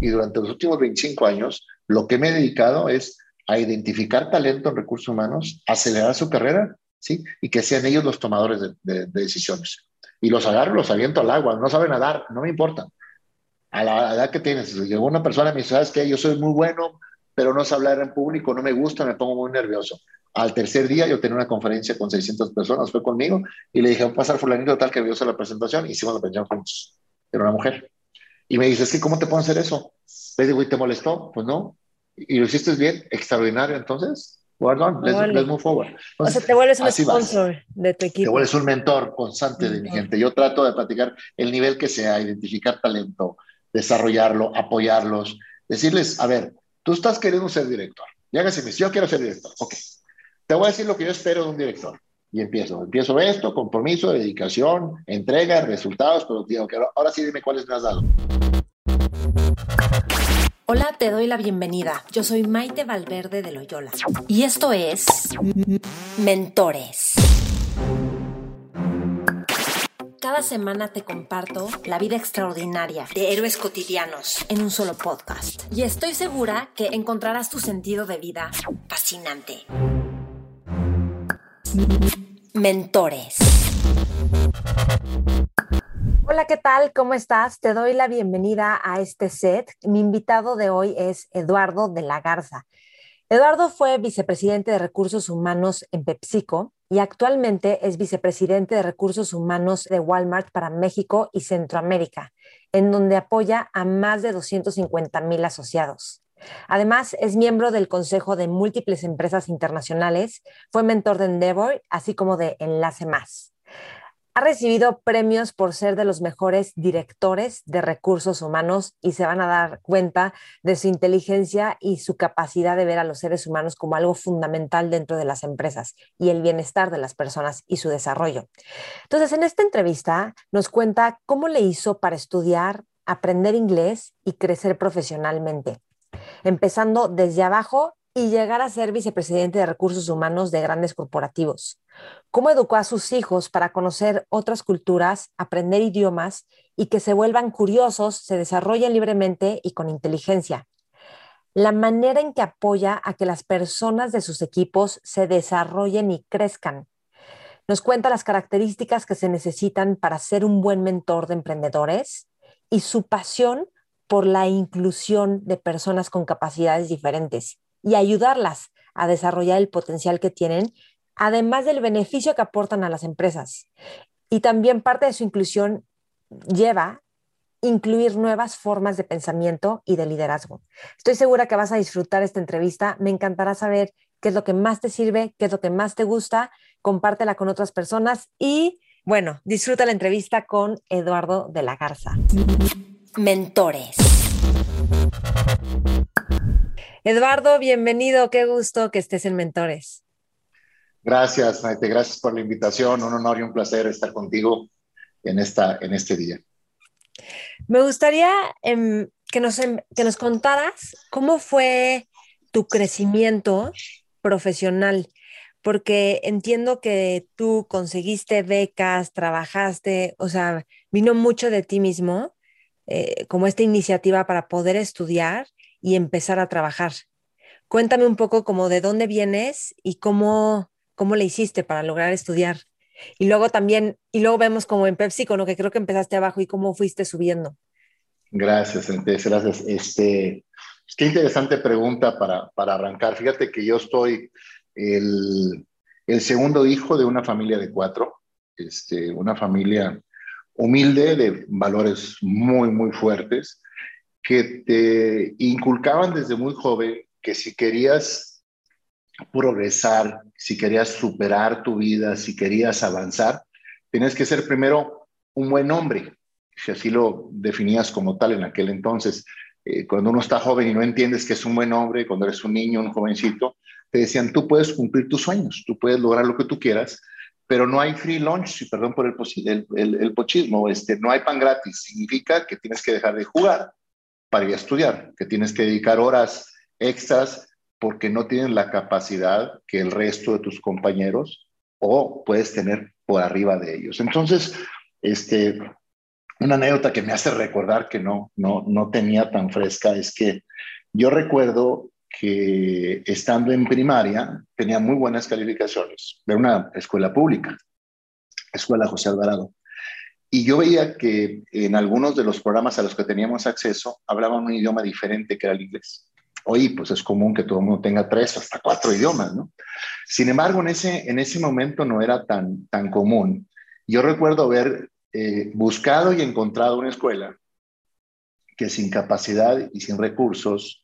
Y durante los últimos 25 años, lo que me he dedicado es a identificar talento en recursos humanos, acelerar su carrera, ¿sí? Y que sean ellos los tomadores de, decisiones. Y los agarro, los aviento al agua, no saben nadar, no me importa. A la edad que tienes, llegó una persona y me dice, ¿sabes qué? Yo soy muy bueno, pero no sé hablar en público, no me gusta, me pongo muy nervioso. Al tercer día yo tenía una conferencia con 600 personas, fue conmigo, y le dije, voy a pasar fulanito tal que vio la presentación, hicimos la presentación juntos. Era una mujer. Y me dice, es que ¿cómo te puedo hacer eso? Le digo, ¿y te molestó? Pues no. ¿Y lo hiciste bien? Extraordinario, entonces. Well let's, move forward. o sea, te vuelves un sponsor de tu equipo. Te vuelves un mentor constante de mi gente. Yo trato de platicar el nivel que sea, identificar talento, desarrollarlo, apoyarlos, decirles, a ver, tú estás queriendo ser director. Y hágase, yo quiero ser director. Ok, te voy a decir lo que yo espero de un director. Y empiezo. Empiezo esto, compromiso, dedicación, entrega, resultados, productivo. Ahora sí dime cuáles me has dado. Hola, te doy la bienvenida. Yo soy Maite Valverde de Loyola. Y esto es Mentores. Cada semana te comparto la vida extraordinaria de héroes cotidianos en un solo podcast. Y estoy segura que encontrarás tu sentido de vida fascinante. Mentores. Hola, ¿qué tal? ¿Cómo estás? Te doy la bienvenida a este set. Mi invitado de hoy es Eduardo de la Garza. Eduardo fue vicepresidente de Recursos Humanos en PepsiCo y actualmente es vicepresidente de Recursos Humanos de Walmart para México y Centroamérica, en donde apoya a más de 250 mil asociados. Además, es miembro del Consejo de múltiples empresas internacionales, fue mentor de Endeavor, así como de Enlace Más. Ha recibido premios por ser de los mejores directores de recursos humanos y se van a dar cuenta de su inteligencia y su capacidad de ver a los seres humanos como algo fundamental dentro de las empresas y el bienestar de las personas y su desarrollo. Entonces, en esta entrevista nos cuenta cómo le hizo para estudiar, aprender inglés y crecer profesionalmente empezando desde abajo y llegar a ser vicepresidente de recursos humanos de grandes corporativos. Cómo educó a sus hijos para conocer otras culturas, aprender idiomas y que se vuelvan curiosos, se desarrollen libremente y con inteligencia. La manera en que apoya a que las personas de sus equipos se desarrollen y crezcan. Nos cuenta las características que se necesitan para ser un buen mentor de emprendedores y su pasión por la inclusión de personas con capacidades diferentes y ayudarlas a desarrollar el potencial que tienen, además del beneficio que aportan a las empresas. Y también parte de su inclusión lleva incluir nuevas formas de pensamiento y de liderazgo. Estoy segura que vas a disfrutar esta entrevista. Me encantará saber qué es lo que más te sirve, qué es lo que más te gusta. Compártela con otras personas y, bueno, disfruta la entrevista con Eduardo de la Garza. Mentores. Eduardo, bienvenido. Qué gusto que estés en Mentores. Gracias, Maite. Gracias por la invitación. Un honor y un placer estar contigo en, esta, en este día. Me gustaría em, que, nos, em, que nos contaras cómo fue tu crecimiento profesional, porque entiendo que tú conseguiste becas, trabajaste, o sea, vino mucho de ti mismo eh, como esta iniciativa para poder estudiar y empezar a trabajar. Cuéntame un poco como de dónde vienes y cómo, cómo le hiciste para lograr estudiar. Y luego también, y luego vemos como en Pepsi, con lo que creo que empezaste abajo y cómo fuiste subiendo. Gracias, gracias. Este, pues, qué interesante pregunta para, para arrancar. Fíjate que yo estoy el, el segundo hijo de una familia de cuatro, este, una familia humilde, de valores muy, muy fuertes, que te inculcaban desde muy joven que si querías progresar, si querías superar tu vida, si querías avanzar, tienes que ser primero un buen hombre, si así lo definías como tal en aquel entonces. Eh, cuando uno está joven y no entiendes que es un buen hombre, cuando eres un niño, un jovencito, te decían, tú puedes cumplir tus sueños, tú puedes lograr lo que tú quieras, pero no hay free lunch, perdón por el, el, pochismo, este, no hay pan gratis. Significa que tienes que dejar de jugar para ir a estudiar, que tienes que dedicar horas extras porque no tienes la capacidad que el resto de tus compañeros o puedes tener por arriba de ellos. Entonces, este, una anécdota que me hace recordar que no, no, no tenía tan fresca es que yo recuerdo que estando en primaria tenía muy buenas calificaciones de una escuela pública, Escuela José Alvarado. Y yo veía que en algunos de los programas a los que teníamos acceso hablaban un idioma diferente que era el inglés. Hoy, pues es común que todo el mundo tenga tres hasta cuatro idiomas, ¿no? Sin embargo, en ese, en ese momento no era tan, tan común. Yo recuerdo haber eh, buscado y encontrado una escuela que sin capacidad y sin recursos,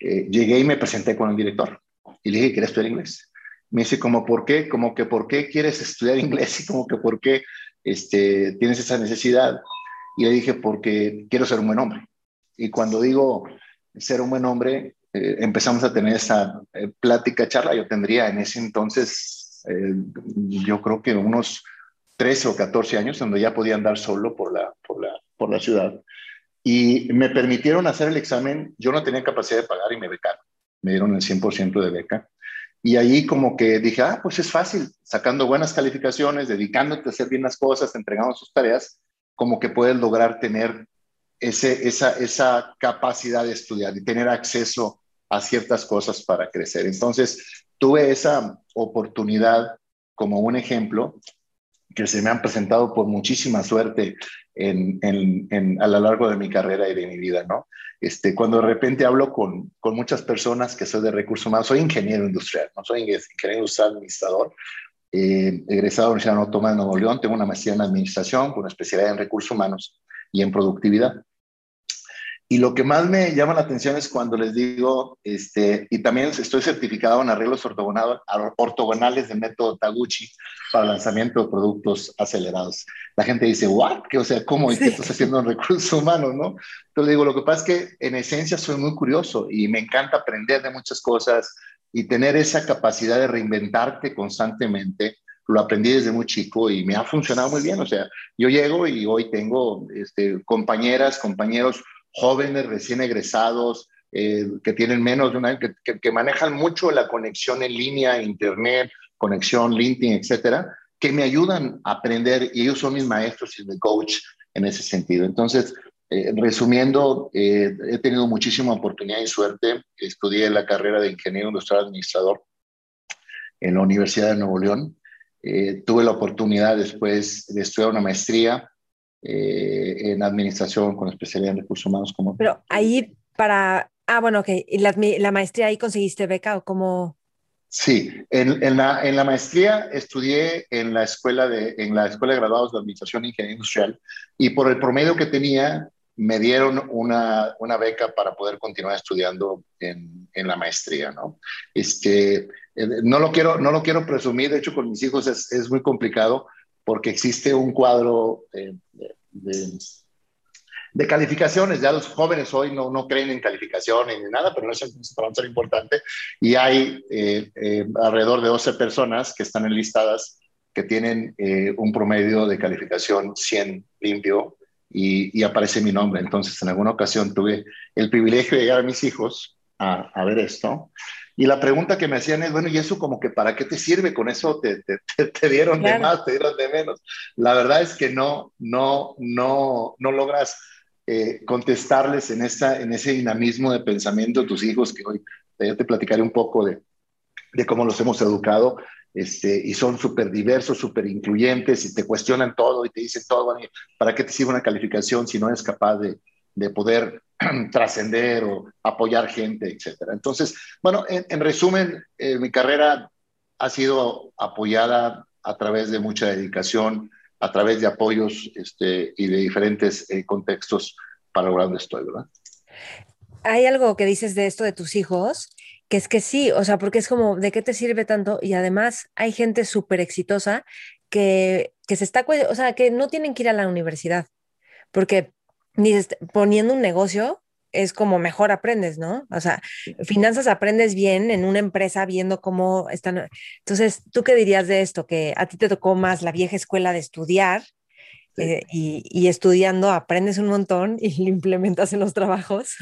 eh, llegué y me presenté con el director y le dije quería estudiar inglés. Me dice, como, ¿por qué? Como que, ¿por qué quieres estudiar inglés? Y como que, ¿por qué este, tienes esa necesidad? Y le dije, porque quiero ser un buen hombre. Y cuando digo ser un buen hombre, eh, empezamos a tener esa eh, plática, charla. Yo tendría en ese entonces, eh, yo creo que unos 13 o 14 años, donde ya podía andar solo por la, por la, por la ciudad. Y me permitieron hacer el examen. Yo no tenía capacidad de pagar y me becaron. Me dieron el 100% de beca. Y ahí como que dije, ah, pues es fácil, sacando buenas calificaciones, dedicándote a hacer bien las cosas, entregando sus tareas, como que puedes lograr tener ese, esa, esa capacidad de estudiar y tener acceso a ciertas cosas para crecer. Entonces, tuve esa oportunidad como un ejemplo que se me han presentado por muchísima suerte en, en, a lo largo de mi carrera y de mi vida, ¿no? Este, cuando de repente hablo con, con muchas personas que soy de recursos humanos, soy ingeniero industrial, no soy ingeniero industrial administrador, eh, egresado de la Universidad Autónoma de Nuevo León, tengo una maestría en administración con especialidad en recursos humanos y en productividad. Y lo que más me llama la atención es cuando les digo, este, y también estoy certificado en arreglos ortogonales de método Taguchi para lanzamiento de productos acelerados. La gente dice, ¿what? ¿Qué, o sea, ¿cómo? ¿Y qué estás haciendo en recursos humanos? ¿no? Entonces digo, lo que pasa es que en esencia soy muy curioso y me encanta aprender de muchas cosas y tener esa capacidad de reinventarte constantemente lo aprendí desde muy chico y me ha funcionado muy bien. O sea, yo llego y hoy tengo este, compañeras, compañeros jóvenes recién egresados eh, que tienen menos de un año, que, manejan mucho la conexión en línea, internet, conexión, LinkedIn, etcétera, que me ayudan a aprender y ellos son mis maestros y mi coach en ese sentido. Entonces, eh, resumiendo, eh, he tenido muchísima oportunidad y suerte. Estudié la carrera de ingeniero industrial administrador en la Universidad de Nuevo León. tuve la oportunidad después de estudiar una maestría eh, en administración con especialidad en recursos humanos. Como... Pero ahí para, ah, bueno, ok, ¿y la, la maestría ahí conseguiste beca o cómo? Sí, en, en, la, en, la, maestría estudié en la escuela de, en la escuela de graduados de administración e ingeniería industrial y por el promedio que tenía me dieron una, una beca para poder continuar estudiando en, en la maestría, ¿no? Este, eh, no lo quiero, no lo quiero presumir, de hecho con mis hijos es, es muy complicado porque existe un cuadro eh, de, de, calificaciones. Ya los jóvenes hoy no, no creen en calificaciones ni nada, pero no es ser importante. Y hay eh, eh, alrededor de 12 personas que están enlistadas que tienen un promedio de calificación 100 limpio y, y, aparece mi nombre. Entonces, en alguna ocasión tuve el privilegio de llegar a mis hijos a, a ver esto y la pregunta que me hacían es, bueno, ¿y eso como que para qué te sirve? Con eso te, te, dieron de más, te dieron de menos. La verdad es que no, no, no, no logras eh, contestarles en, esa, en ese dinamismo de pensamiento de tus hijos, que hoy ya te platicaré un poco de, de cómo los hemos educado. Este, y son súper diversos, súper incluyentes y te cuestionan todo y te dicen todo, ¿para qué te sirve una calificación si no eres capaz de, de poder trascender o apoyar gente, etcétera. Entonces, bueno, en, resumen, eh, mi carrera ha sido apoyada a través de mucha dedicación, a través de apoyos este, y de diferentes eh, contextos para lograr donde estoy, ¿verdad? Hay algo que dices de esto de tus hijos, que es que sí, o sea, porque es como, ¿de qué te sirve tanto? Y además hay gente súper exitosa que, que se está, o sea, que no tienen que ir a la universidad, porque ni poniendo un negocio es como mejor aprendes, ¿no? O sea, finanzas aprendes bien en una empresa viendo cómo están. Entonces, ¿tú qué dirías de esto? Que a ti te tocó más la vieja escuela de estudiar eh, y, estudiando aprendes un montón y lo implementas en los trabajos.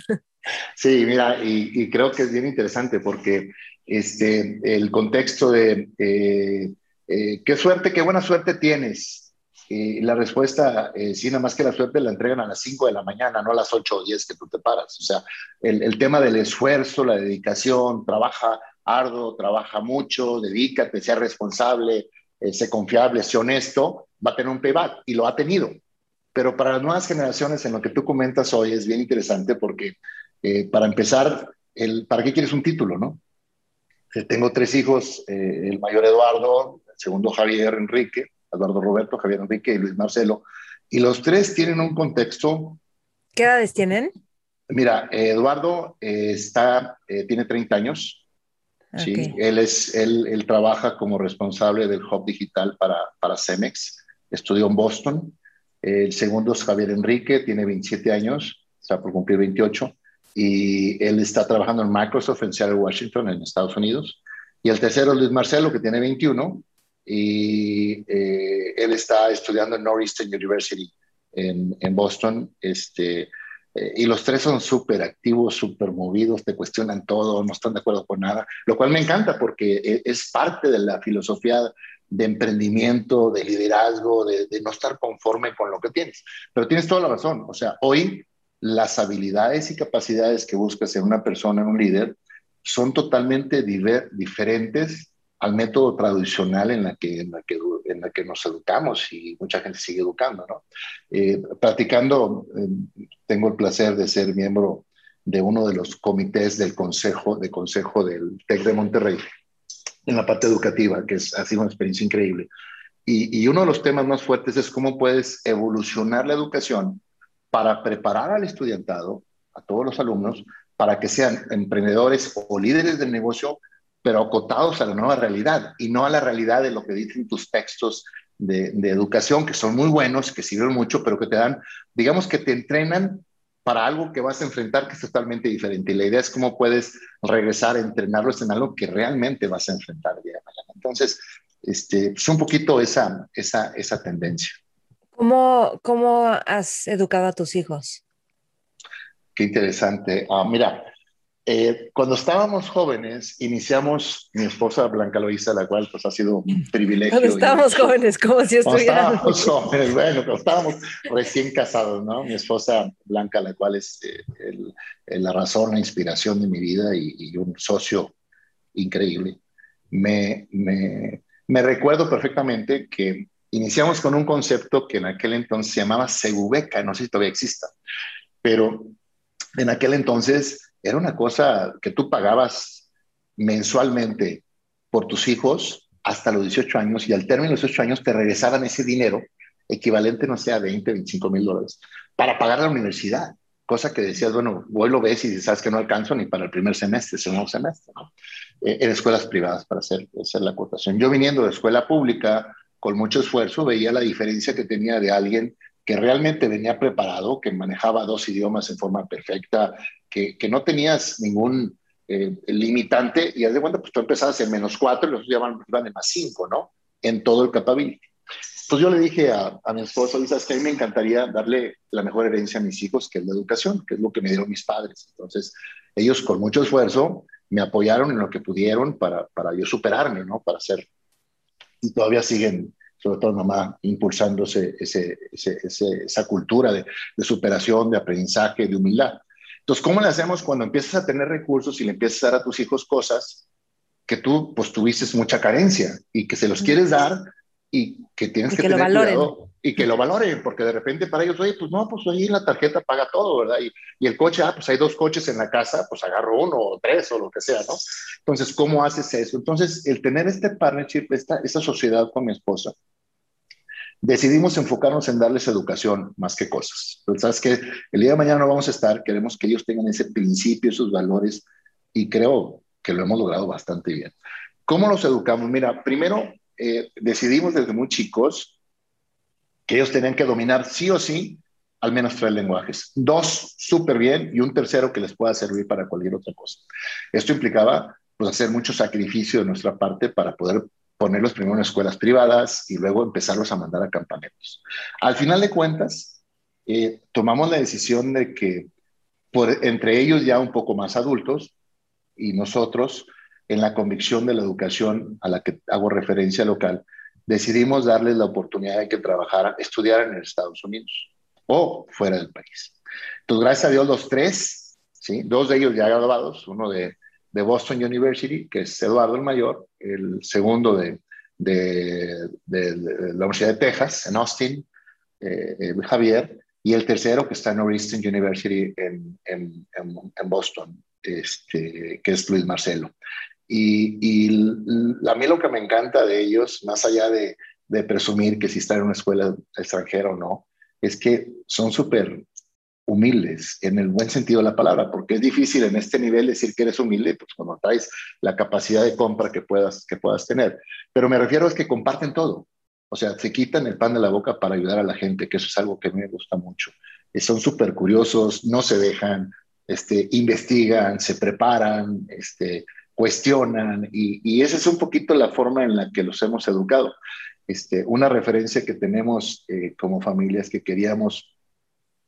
Sí, mira, y, creo que es bien interesante porque este, el contexto de eh, eh, qué suerte, qué buena suerte tienes Y la respuesta, eh, sí, nada más que la suerte la entregan a las 5 de la mañana, no a las 8 o 10 que tú te paras. O sea, el, el tema del esfuerzo, la dedicación, trabaja arduo, trabaja mucho, dedícate, sea responsable, eh, sea confiable, sea honesto, va a tener un payback y lo ha tenido. Pero para las nuevas generaciones, en lo que tú comentas hoy, es bien interesante porque, eh, para empezar, el, ¿para qué quieres un título, no? Eh, tengo tres hijos, el mayor Eduardo, el segundo Javier Enrique, Eduardo Roberto, Javier Enrique y Luis Marcelo, y los tres tienen un contexto. ¿Qué edades tienen? Mira, Eduardo está, tiene 30 años, Sí, él, es, él, él, trabaja como responsable del hub digital para, para Cemex. Estudió en Boston. El segundo es Javier Enrique, tiene 27 años, está por cumplir 28, y él está trabajando en Microsoft en Seattle, Washington, en Estados Unidos. Y el tercero es Luis Marcelo, que tiene 21, y eh, él está estudiando en Northeastern University en, Boston. Este, eh, y los tres son súper activos, súper movidos, te cuestionan todo, no están de acuerdo con nada, lo cual me encanta porque e, es parte de la filosofía de emprendimiento, de liderazgo, de, no estar conforme con lo que tienes. Pero tienes toda la razón, o sea, hoy las habilidades y capacidades que buscas en una persona, en un líder, son totalmente diferentes al método tradicional en la que, en la que, en la que nos educamos y mucha gente sigue educando, ¿no? Eh, practicando, eh, tengo el placer de ser miembro de uno de los comités del consejo, de consejo del TEC de Monterrey en la parte educativa, que es, ha sido una experiencia increíble. Y, y uno de los temas más fuertes es cómo puedes evolucionar la educación para preparar al estudiantado, a todos los alumnos, para que sean emprendedores o líderes del negocio pero acotados a la nueva realidad y no a la realidad de lo que dicen tus textos de, educación, que son muy buenos, que sirven mucho, pero que te dan, digamos que te entrenan para algo que vas a enfrentar que es totalmente diferente. Y la idea es cómo puedes regresar a entrenarlos en algo que realmente vas a enfrentar el día de mañana. Entonces, este, es pues un poquito esa, esa, esa tendencia. ¿Cómo, ¿Cómo has educado a tus hijos? Qué interesante. Ah, mira, eh, cuando estábamos jóvenes, iniciamos mi esposa Blanca Loisa, la cual pues ha sido un privilegio. Cuando estábamos jóvenes, como si estuviéramos. Estábamos jóvenes, bueno, cuando estábamos recién casados, ¿no? Mi esposa Blanca, la cual es eh, el, la razón, la inspiración de mi vida y, y un socio increíble. Me, me, me, recuerdo perfectamente que iniciamos con un concepto que en aquel entonces se llamaba Segubeca, no sé si todavía exista, pero en aquel entonces era una cosa que tú pagabas mensualmente por tus hijos hasta los 18 años y al término de los 18 años te regresaban ese dinero equivalente, no sé, a 20, 25 mil dólares para pagar la universidad. Cosa que decías, bueno, hoy lo ves y sabes que no alcanzo ni para el primer semestre, segundo semestre. Eh, en escuelas privadas para hacer, hacer la cotación. Yo viniendo de escuela pública, con mucho esfuerzo, veía la diferencia que tenía de alguien que realmente venía preparado, que manejaba dos idiomas en forma perfecta, que, que no tenías ningún eh, limitante, y haz de cuenta, pues tú empezabas en menos cuatro y los otros iban, en más cinco, ¿no? En todo el capability. Pues yo le dije a, a mi esposa, ¿sabes que A mí me encantaría darle la mejor herencia a mis hijos, que es la educación, que es lo que me dieron mis padres. Entonces, ellos con mucho esfuerzo me apoyaron en lo que pudieron para, para yo superarme, ¿no? Para hacer. Y todavía siguen sobre todo mamá, impulsándose ese, esa cultura de, superación, de aprendizaje, de humildad. Entonces, ¿cómo le hacemos cuando empiezas a tener recursos y le empiezas a dar a tus hijos cosas que tú, pues, tuviste mucha carencia y que se los quieres dar y que tienes que, tener cuidado y que lo valoren, porque de repente para ellos, oye, pues no, pues ahí la tarjeta paga todo, ¿verdad? Y, y, el coche, ah, pues hay dos coches en la casa, pues agarro uno o tres o lo que sea, ¿no? Entonces, ¿cómo haces eso? Entonces, el tener este partnership, esta, esta sociedad con mi esposa, decidimos enfocarnos en darles educación más que cosas. Entonces, sabes que el día de mañana no vamos a estar, queremos que ellos tengan ese principio, esos valores, y creo que lo hemos logrado bastante bien. ¿Cómo los educamos? Mira, primero eh, decidimos desde muy chicos que ellos tenían que dominar sí o sí al menos tres lenguajes. Dos súper bien y un tercero que les pueda servir para cualquier otra cosa. Esto implicaba pues, hacer mucho sacrificio de nuestra parte para poder ponerlos primero en escuelas privadas y luego empezarlos a mandar a campamentos. Al final de cuentas, eh, tomamos la decisión de que entre ellos ya un poco más adultos y nosotros, en la convicción de la educación a la que hago referencia local, decidimos darles la oportunidad de que trabajaran, estudiaran en Estados Unidos o fuera del país. Entonces, gracias a Dios, los tres, ¿sí? dos de ellos ya graduados, uno de, de Boston University, que es Eduardo el mayor, el segundo de, de, de, la Universidad de Texas, en Austin, eh, eh, Javier, y el tercero que está en Northeastern University en, en, en Boston, este, que es Luis Marcelo. Y, y, a mí lo que me encanta de ellos, más allá de, presumir que si están en una escuela extranjera o no, es que son súper humildes en el buen sentido de la palabra, porque es difícil en este nivel decir que eres humilde, pues cuando traes la capacidad de compra que puedas, que puedas tener. Pero me refiero a que comparten todo. O sea, se quitan el pan de la boca para ayudar a la gente, que eso es algo que me gusta mucho. Y son súper curiosos, no se dejan, este, investigan, se preparan, este, cuestionan, y, y, esa es un poquito la forma en la que los hemos educado. Este, una referencia que tenemos eh, como familias que queríamos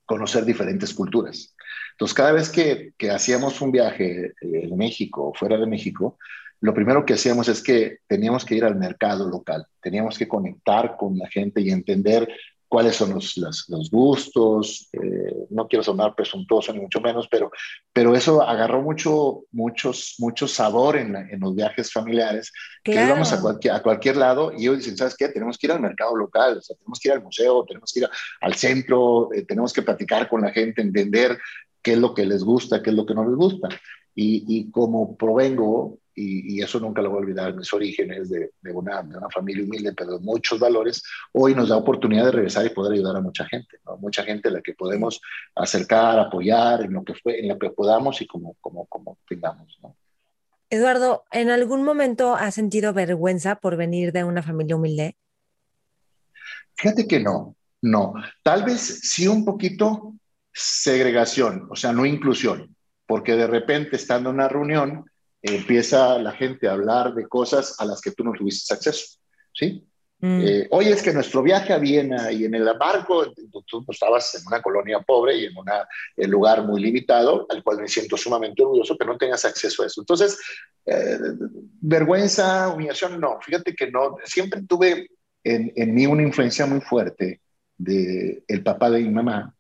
conocer diferentes culturas. Entonces, cada vez que, que hacíamos un viaje eh, en México o fuera de México, lo primero que hacíamos es que teníamos que ir al mercado local, teníamos que conectar con la gente y entender cuáles son los, los, gustos. Eh, no quiero sonar presuntuoso ni mucho menos, pero, pero eso agarró mucho, muchos, mucho sabor en, en los viajes familiares, que íbamos a cualquier, a cualquier lado y ellos dicen, ¿sabes qué? Tenemos que ir al mercado local, o sea, tenemos que ir al museo, tenemos que ir al centro, eh, tenemos que platicar con la gente, entender qué es lo que les gusta, qué es lo que no les gusta. Y, y como provengo y, eso nunca lo voy a olvidar, mis orígenes de, de, una, de, una, familia humilde, pero de muchos valores, hoy nos da oportunidad de regresar y poder ayudar a mucha gente, ¿no? mucha gente a la que podemos acercar, apoyar en lo que, fue, en lo que podamos y como, como, como tengamos. ¿no? Eduardo, ¿en algún momento has sentido vergüenza por venir de una familia humilde? Fíjate que no, no. Tal vez sí un poquito segregación, o sea, no inclusión, porque de repente estando en una reunión, empieza la gente a hablar de cosas a las que tú no tuviste acceso, ¿sí? Mm. Eh, hoy es que nuestro viaje a Viena y en el barco, tú estabas en una colonia pobre y en un lugar muy limitado, al cual me siento sumamente orgulloso que no tengas acceso a eso. Entonces, eh, vergüenza, humillación, no, fíjate que no, siempre tuve en, en mí una influencia muy fuerte de el papá de mi mamá,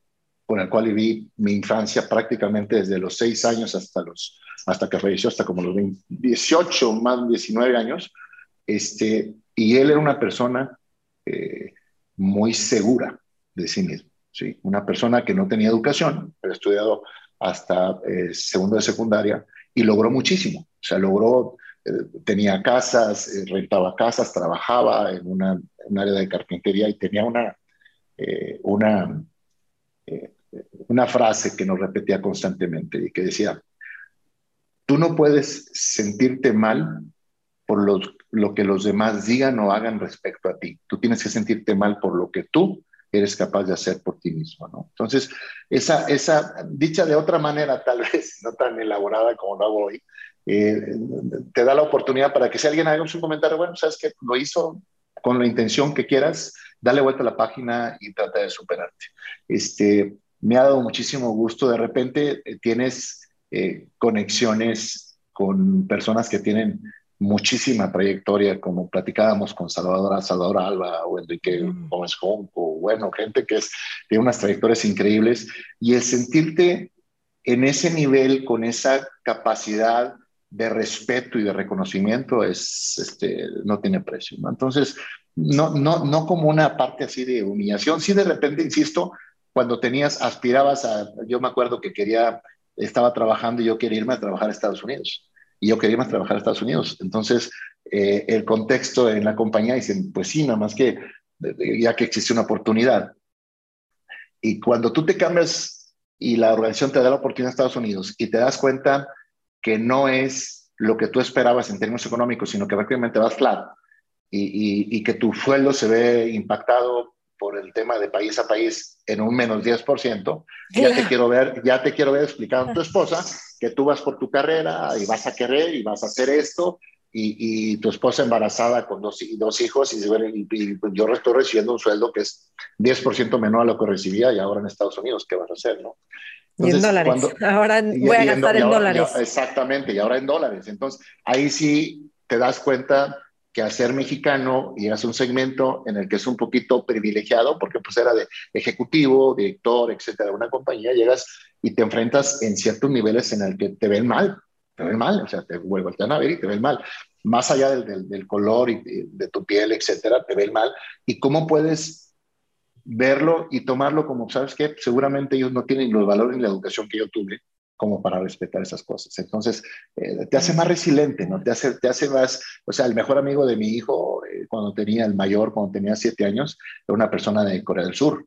con el cual viví mi infancia prácticamente desde los seis años hasta los hasta que falleció, hasta como los 18, más 19 años, este, y él era una persona eh, muy segura de sí mismo, ¿sí? una persona que no tenía educación, pero estudiado hasta eh, segundo de secundaria y logró muchísimo, o sea, logró, eh, tenía casas, eh, rentaba casas, trabajaba en una, un área de carpintería y tenía una, una, una frase que nos repetía constantemente y que decía, Tú no puedes sentirte mal por lo que los demás digan o hagan respecto a ti. Tú tienes que sentirte mal por lo que tú eres capaz de hacer por ti mismo, ¿no? Entonces, esa, esa dicha de otra manera, tal vez no tan elaborada como lo hago hoy, eh, te da la oportunidad para que si alguien haga un comentario, bueno, sabes que lo hizo con la intención que quieras, dale vuelta a la página y trata de superarte. Este, me ha dado muchísimo gusto, de repente eh, tienes eh, conexiones con personas que tienen muchísima trayectoria, como platicábamos con Salvador, Salvador Alba o Enrique mm. Gómez Junco, bueno, gente que es, tiene unas trayectorias increíbles, y el sentirte en ese nivel, con esa capacidad de respeto y de reconocimiento, es, este, no tiene precio. ¿no? Entonces, no, no, no como una parte así de humillación, sí de repente, insisto, cuando tenías, aspirabas a, yo me acuerdo que quería estaba trabajando y yo quería irme a trabajar a Estados Unidos. Y yo quería irme trabajar a Estados Unidos. Entonces, eh, el contexto en la compañía dicen, pues sí, nada más que ya que existe una oportunidad. Y cuando tú te cambias y la organización te da la oportunidad a Estados Unidos y te das cuenta que no es lo que tú esperabas en términos económicos, sino que prácticamente vas flat y, y que tu sueldo se ve impactado por el tema de país a país en un menos 10%, ya te quiero ver, ya te quiero ver explicando a tu esposa que tú vas por tu carrera y vas a querer y vas a hacer esto y, y tu esposa embarazada con dos, dos hijos y, y, yo estoy recibiendo un sueldo que es 10% menor a lo que recibía y ahora en Estados Unidos, ¿qué vas a hacer? No? y en dólares. ahora voy a gastar en dólares. exactamente, y ahora en dólares. Entonces, ahí sí te das cuenta que al ser mexicano y hace un segmento en el que es un poquito privilegiado, porque pues era de ejecutivo, director, etcétera, de una compañía, llegas y te enfrentas en ciertos niveles en el que te ven mal, te ven mal, o sea, te vuelven a ver y te ven mal. Más allá del, del, color y de, tu piel, etcétera, te ven mal. ¿Y cómo puedes verlo y tomarlo como, sabes qué? Seguramente ellos no tienen los valores ni la educación que yo tuve como para respetar esas cosas. Entonces, eh, te hace más resiliente, ¿no? Te hace, te hace más, o sea, el mejor amigo de mi hijo, eh, cuando tenía el mayor, cuando tenía siete años, era una persona de Corea del Sur,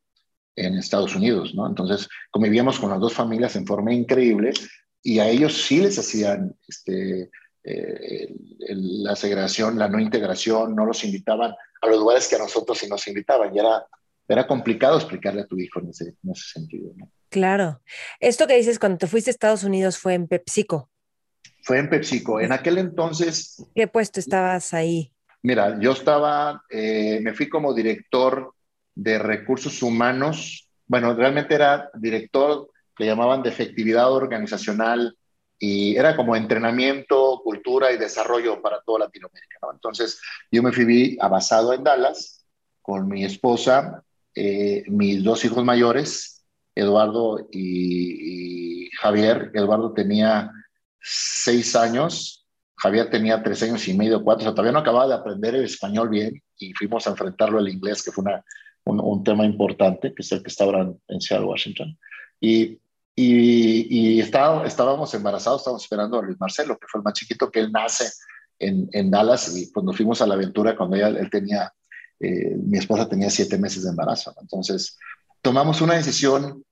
en Estados Unidos, ¿no? Entonces, convivíamos con las dos familias en forma increíble y a ellos sí les hacían este, eh, la segregación, la no integración, no los invitaban a los lugares que a nosotros sí nos invitaban y era, era complicado explicarle a tu hijo en ese, en ese sentido, ¿no? Claro. Esto que dices cuando te fuiste a Estados Unidos fue en PepsiCo. Fue en PepsiCo. En aquel entonces... ¿Qué puesto estabas ahí? Mira, yo estaba, eh, me fui como director de recursos humanos. Bueno, realmente era director, le llamaban de efectividad organizacional y era como entrenamiento, cultura y desarrollo para toda Latinoamérica. Entonces, yo me fui a basado en Dallas con mi esposa, eh, mis dos hijos mayores Eduardo y, Javier. Eduardo tenía seis años, Javier tenía tres años y medio, cuatro, o sea, todavía no acababa de aprender el español bien y fuimos a enfrentarlo al inglés, que fue una, un, tema importante, que es el que está ahora en, Seattle, Washington. Y, y, y estábamos embarazados, estábamos esperando a Luis Marcelo, que fue el más chiquito, que él nace en, en Dallas y cuando fuimos a la aventura, cuando ella, él tenía, eh, mi esposa tenía siete meses de embarazo. Entonces, tomamos una decisión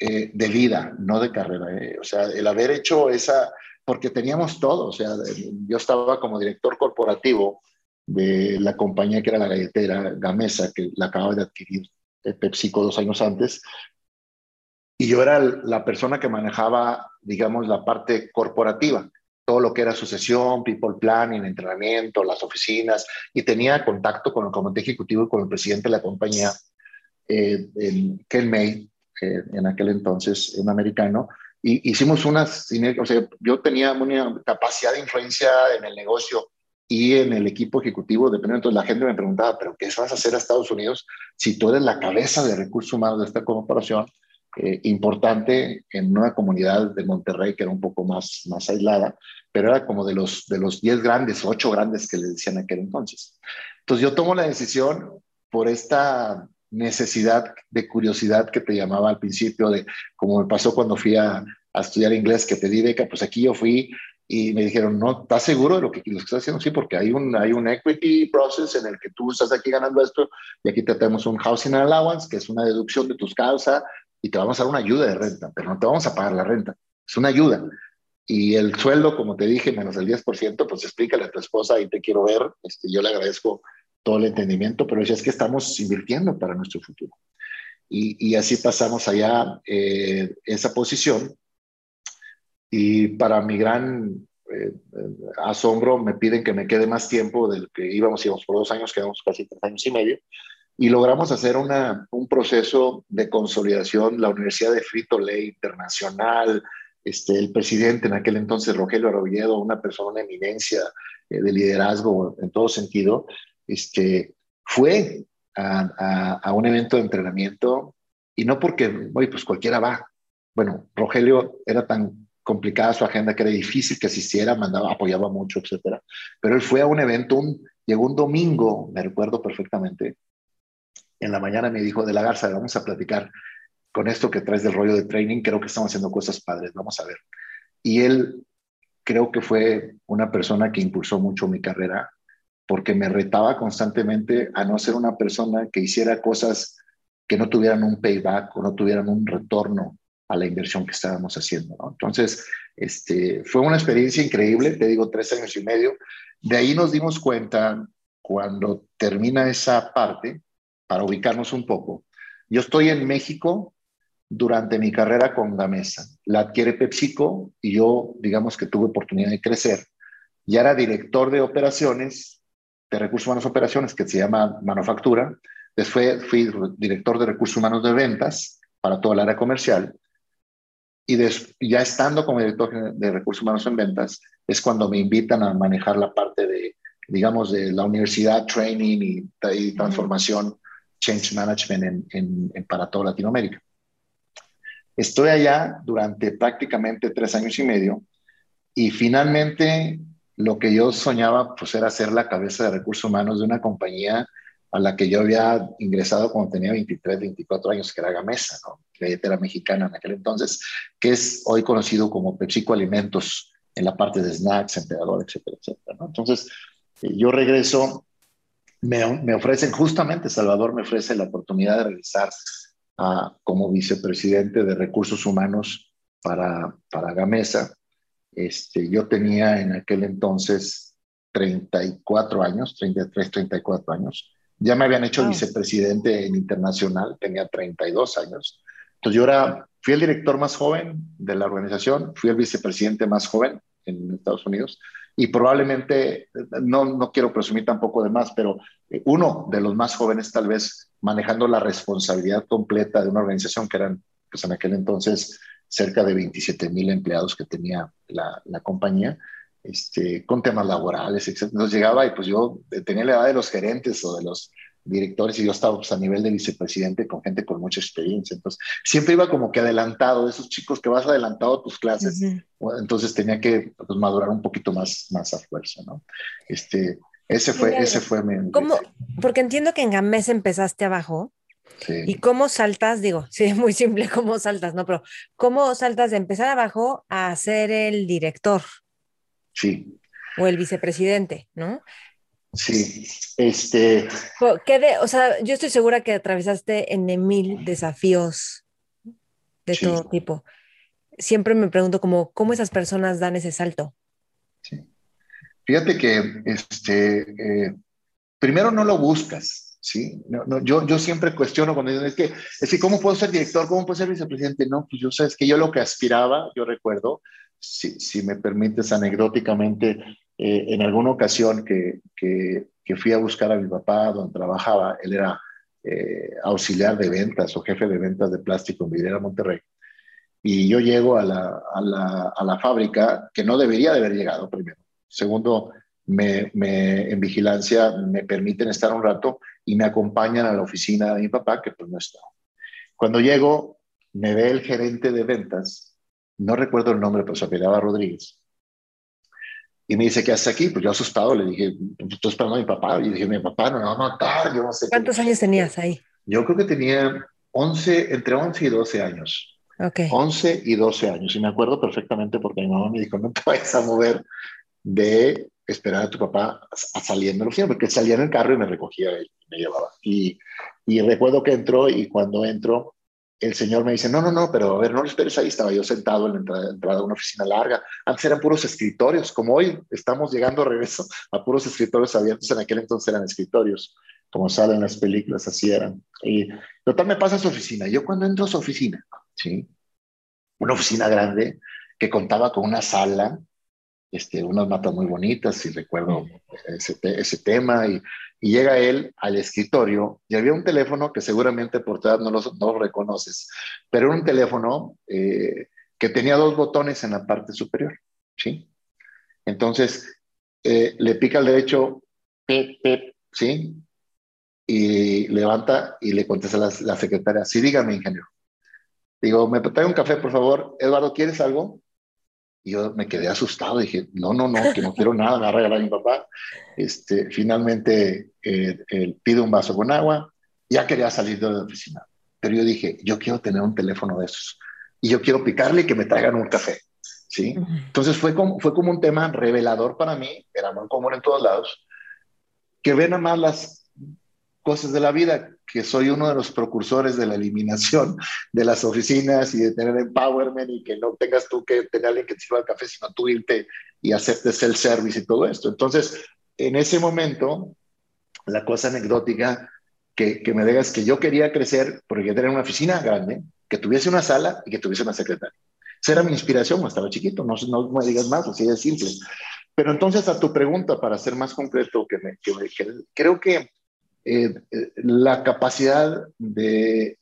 eh, de vida, no de carrera. Eh. O sea, el haber hecho esa, porque teníamos todo. O sea, yo estaba como director corporativo de la compañía que era la galletera Gamesa, que la acababa de adquirir eh, PepsiCo dos años antes. Y yo era la persona que manejaba, digamos, la parte corporativa, todo lo que era sucesión, people planning, entrenamiento, las oficinas, y tenía contacto con el comité ejecutivo y con el presidente de la compañía eh, en Ken May, eh, en aquel entonces, un americano, y hicimos unas, o sea, yo tenía una capacidad de influencia en el negocio y en el equipo ejecutivo, dependiendo, entonces la gente me preguntaba, pero ¿qué vas a hacer a Estados Unidos si tú eres la cabeza de recursos humanos de esta corporación eh, importante en una comunidad de Monterrey que era un poco más, más aislada, pero era como de los, de los 10 grandes, 8 grandes que le decían aquel entonces. Entonces yo tomo la decisión por esta necesidad de curiosidad que te llamaba al principio, de como me pasó cuando fui a, estudiar inglés, que pedí beca, pues aquí yo fui y me dijeron, no, ¿estás seguro de lo que, lo estás haciendo? Sí, porque hay un, hay un equity process en el que tú estás aquí ganando esto y aquí tenemos un housing allowance, que es una deducción de tus causas y te vamos a dar una ayuda de renta, pero no te vamos a pagar la renta, es una ayuda. Y el sueldo, como te dije, menos el 10%, pues explícale a tu esposa y te quiero ver, este, yo le agradezco todo el entendimiento, pero es que estamos invirtiendo para nuestro futuro. Y, así pasamos allá eh, esa posición. Y para mi gran eh, asombro, me piden que me quede más tiempo del que íbamos, íbamos por dos años, quedamos casi tres años y medio. Y logramos hacer una, un proceso de consolidación. La Universidad de Frito Lay Internacional, este, el presidente en aquel entonces, Rogelio Arroyedo, una persona, una eminencia eh, de liderazgo en todo sentido, este, fue a, un evento de entrenamiento y no porque, oye, pues cualquiera va. Bueno, Rogelio era tan complicada su agenda que era difícil que asistiera, mandaba, apoyaba mucho, etcétera. Pero él fue a un evento, un, llegó un domingo, me recuerdo perfectamente. En la mañana me dijo, de la Garza, vamos a platicar con esto que traes del rollo de training, creo que estamos haciendo cosas padres, vamos a ver. Y él creo que fue una persona que impulsó mucho mi carrera porque me retaba constantemente a no ser una persona que hiciera cosas que no tuvieran un payback o no tuvieran un retorno a la inversión que estábamos haciendo. Entonces, este, fue una experiencia increíble, te digo, tres años y medio. De ahí nos dimos cuenta, cuando termina esa parte, para ubicarnos un poco, yo estoy en México durante mi carrera con Gamesa. La adquiere PepsiCo y yo, digamos que tuve oportunidad de crecer. Ya era director de operaciones de Recursos Humanos Operaciones, que se llama Manufactura. Después fui director de Recursos Humanos de Ventas para toda el área comercial. Y ya estando como director de Recursos Humanos en Ventas, es cuando me invitan a manejar la parte de digamos, de la universidad, training y, transformación, change management en, en, para toda Latinoamérica. Estoy allá durante prácticamente tres años y medio y finalmente lo que yo soñaba pues era ser la cabeza de recursos humanos de una compañía a la que yo había ingresado cuando tenía 23, 24 años, que era Gamesa, ¿no? que era mexicana en aquel entonces, que es hoy conocido como PepsiCo Alimentos en la parte de snacks, emperador, etcétera, etcétera. ¿no? Entonces, eh, yo regreso, me, me, ofrecen, justamente Salvador me ofrece la oportunidad de regresar a, como vicepresidente de recursos humanos para, para Gamesa. Este, yo tenía en aquel entonces 34 años, 33, 34 años. Ya me habían hecho vicepresidente en internacional, tenía 32 años. Entonces yo era, fui el director más joven de la organización, fui el vicepresidente más joven en Estados Unidos y probablemente, no, no quiero presumir tampoco de más, pero eh, uno de los más jóvenes tal vez manejando la responsabilidad completa de una organización que eran, pues en aquel entonces, cerca de 27 mil empleados que tenía la, la compañía este, con temas laborales, etc. Entonces llegaba y pues yo tenía la edad de los gerentes o de los directores y yo estaba pues, a nivel de vicepresidente con gente con mucha experiencia. Entonces siempre iba como que adelantado, de esos chicos que vas adelantado a tus clases. Entonces tenía que pues, madurar un poquito más, más a fuerza, ¿no? Este, ese fue, ese fue mi... ¿Cómo? Porque entiendo que en Gamés empezaste abajo. Sí. ¿Y cómo saltas? Digo, sí, es muy simple cómo saltas, ¿no? Pero ¿cómo saltas de empezar abajo a ser el director? Sí. O el vicepresidente, ¿no? Sí, este... ¿Qué de, o sea, yo estoy segura que atravesaste en mil desafíos de todo tipo. Siempre me pregunto como, ¿cómo esas personas dan ese salto? Sí. Fíjate que, este, eh, primero no lo buscas, ¿sí? No, yo, yo siempre cuestiono cuando dicen, es que, es que, ¿cómo puedo ser director? ¿Cómo puedo ser vicepresidente? No, pues yo sabes que yo lo que aspiraba, yo recuerdo, si, si me permites anecdóticamente, eh, en alguna ocasión que, que, que, fui a buscar a mi papá donde trabajaba, él era eh, auxiliar de ventas o jefe de ventas de plástico en Videra, Monterrey. Y yo llego a la, a, la, a la, fábrica que no debería de haber llegado primero. Segundo, me, me, en vigilancia me permiten estar un rato y me acompañan a la oficina de mi papá, que pues no está. Cuando llego, me ve el gerente de ventas no recuerdo el nombre, pero se apellidaba Rodríguez. Y me dice, ¿qué haces aquí? Pues yo asustado le dije, estoy esperando a mi papá. Y dije, mi papá no me va a matar, yo no sé. ¿Cuántos años tenías ahí? Yo creo que tenía 11, entre 11 y 12 años. Okay. 11 y 12 años. Y me acuerdo perfectamente porque mi mamá me dijo, no te vayas a mover de esperar a tu papá saliendo de la oficina, porque salía en el carro y me recogía y me llevaba. Y, y recuerdo que entró y cuando entró, el señor me dice, no, no, no, pero a ver, no lo esperes ahí. Estaba yo sentado en la entrada, de una oficina larga. Antes eran puros escritorios, como hoy estamos llegando a regreso a puros escritorios abiertos. En aquel entonces eran escritorios, como salen las películas, así eran. Y total me pasa a su oficina. Yo cuando entro a su oficina, ¿sí? Una oficina grande que contaba con una sala, este, unas mapas muy bonitas, si recuerdo ese, ese tema, y y llega él al escritorio y había un teléfono que seguramente por edad no lo, no reconoces, pero era un teléfono eh, que tenía dos botones en la parte superior, ¿sí? Entonces, eh, le pica al derecho, ¿sí? Y levanta y le contesta la, la secretaria, sí, dígame, ingeniero. Digo, ¿me trae un café, por favor? Eduardo, ¿quieres algo? Y yo me quedé asustado, dije, no, no, no, que no quiero nada, me va a regalar mi papá. Este, finalmente eh, él pide un vaso con agua, ya quería salir de la oficina, pero yo dije, yo quiero tener un teléfono de esos y yo quiero picarle y que me traigan un café. ¿sí? Entonces fue como, fue como un tema revelador para mí, era muy común en todos lados, que ven a más las cosas de la vida, que soy uno de los precursores de la eliminación de las oficinas y de tener empowerment y que no tengas tú que tener a alguien que te sirva el café, sino tú irte y hacerte el service y todo esto. Entonces, en ese momento, la cosa anecdótica que, que me digas que yo quería crecer porque quería tener una oficina grande, que tuviese una sala y que tuviese una secretaria. Esa era mi inspiración, estaba chiquito, no, no me digas más, así de simple. Pero entonces a tu pregunta, para ser más concreto, que, me, que, que creo que eh, la capacidad de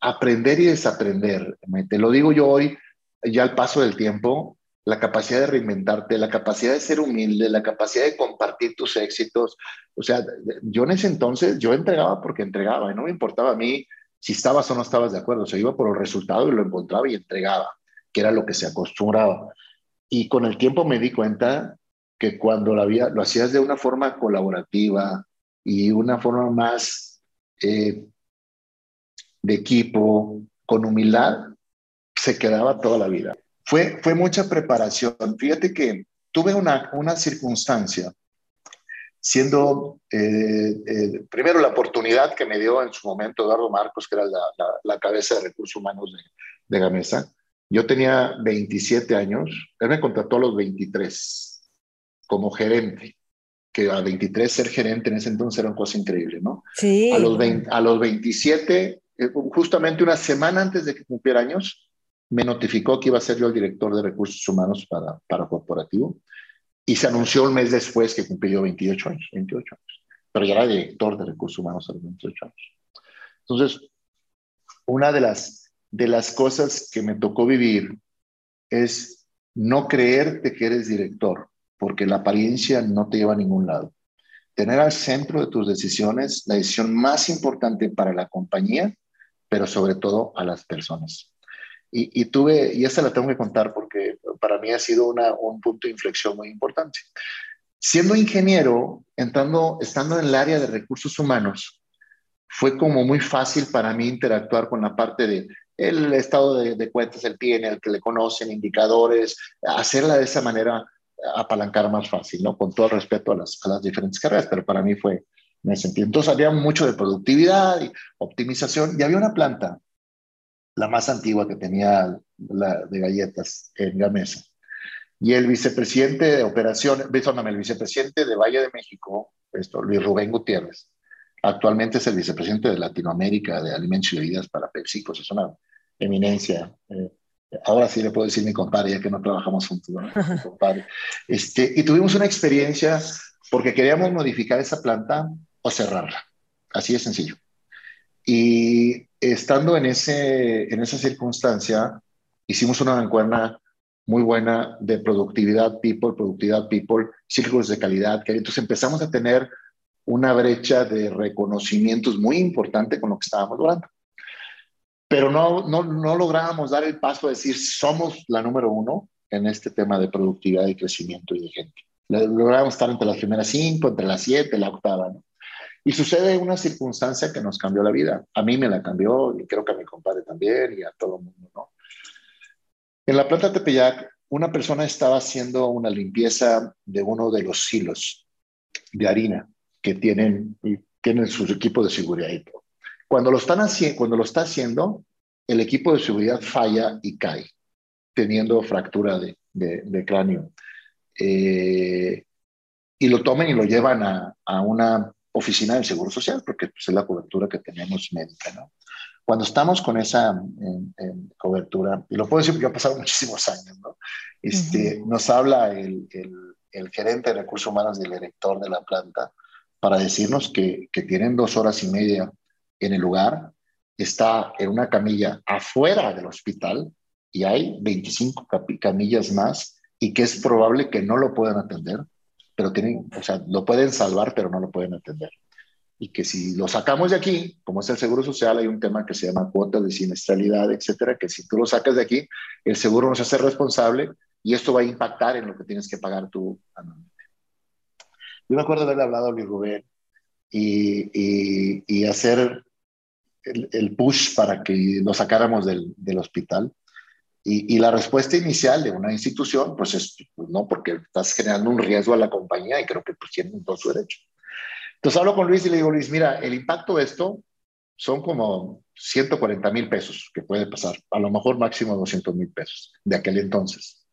aprender y desaprender, te lo digo yo hoy, ya al paso del tiempo, la capacidad de reinventarte, la capacidad de ser humilde, la capacidad de compartir tus éxitos. O sea, yo en ese entonces, yo entregaba porque entregaba y no me importaba a mí si estabas o no estabas de acuerdo. O sea, iba por el resultado y lo encontraba y entregaba, que era lo que se acostumbraba. Y con el tiempo me di cuenta que cuando lo, lo hacías de una forma colaborativa y una forma más eh, de equipo, con humildad, se quedaba toda la vida. Fue, fue mucha preparación. Fíjate que tuve una, una circunstancia, siendo eh, eh, primero la oportunidad que me dio en su momento Eduardo Marcos, que era la, la, cabeza de recursos humanos de, de Gamesa. Yo tenía 27 años, él me contrató a los 23 como gerente, que a 23 ser gerente en ese entonces era una cosa increíble, ¿no? Sí. A los, a los 27, eh, justamente una semana antes de que cumpliera años, me notificó que iba a ser yo el director de recursos humanos para, para corporativo y se anunció un mes después que cumplí yo 28 años, 28 años, pero ya era director de recursos humanos a los 28 años. Entonces, una de las, de las cosas que me tocó vivir es no creerte que eres director, porque la apariencia no te lleva a ningún lado. Tener al centro de tus decisiones la decisión más importante para la compañía, pero sobre todo a las personas. Y, tuve, y esta la tengo que contar porque para mí ha sido una, un punto de inflexión muy importante. Siendo ingeniero, entrando, estando en el área de recursos humanos, fue como muy fácil para mí interactuar con la parte de el estado de, de cuentas, el PNL que le conocen, indicadores, hacerla de esa manera, apalancar más fácil, ¿no? Con todo respeto a las, a las diferentes carreras, pero para mí fue en ese sentido. Entonces había mucho de productividad y optimización y había una planta la más antigua que tenía la de galletas en Gamesa. Y el vicepresidente de operaciones, perdóname, el vicepresidente de Valle de México, esto, Luis Rubén Gutiérrez, actualmente es el vicepresidente de Latinoamérica de Alimentos y Bebidas para PepsiCo, es una eminencia. Eh, ahora sí le puedo decir mi compadre, ya que no trabajamos juntos, ¿no? compadre. Este, y tuvimos una experiencia porque queríamos modificar esa planta o cerrarla. Así de sencillo. Y estando en, ese, en esa circunstancia, hicimos una encuesta muy buena de productividad people, productividad people, círculos de calidad, entonces empezamos a tener una brecha de reconocimientos muy importante con lo que estábamos logrando. Pero no, no, no lográbamos dar el paso a decir somos la número uno en este tema de productividad y crecimiento y de gente. Logramos estar entre las primeras cinco, entre las siete, la octava. Y sucede una circunstancia que nos cambió la vida. A mí me la cambió y creo que a mi compadre también y a todo el mundo, ¿no? En la planta Tepeyac, una persona estaba haciendo una limpieza de uno de los silos de harina que tienen, tienen sus equipos de seguridad y todo. Cuando lo, están haciendo, cuando lo está haciendo, el equipo de seguridad falla y cae, teniendo fractura de, de, cráneo. Eh, y lo toman y lo llevan a, a una oficina del Seguro Social, porque pues, es la cobertura que tenemos médica, ¿no? Cuando estamos con esa cobertura, y lo puedo decir porque ha pasado muchísimos años, ¿no? Este, Nos habla el, el, gerente de recursos humanos del director de la planta para decirnos que, que tienen dos horas y media en el lugar, está en una camilla afuera del hospital y hay 25 camillas más y que es probable que no lo puedan atender pero tienen, o sea, lo pueden salvar, pero no lo pueden atender. Y que si lo sacamos de aquí, como es el seguro social, hay un tema que se llama cuota de siniestralidad, etcétera, que si tú lo sacas de aquí, el seguro no se hace responsable y esto va a impactar en lo que tienes que pagar tú anualmente. Yo me acuerdo de haberle hablado a Luis Rubén y, y, y hacer el, el, push para que lo sacáramos del, del hospital. Y, la respuesta inicial de una institución, pues es, pues no, porque estás generando un riesgo a la compañía y creo que pues tienen todo su derecho. Entonces hablo con Luis y le digo, Luis, mira, el impacto de esto son como 140 mil pesos que puede pasar, a lo mejor máximo 200 mil pesos de aquel entonces.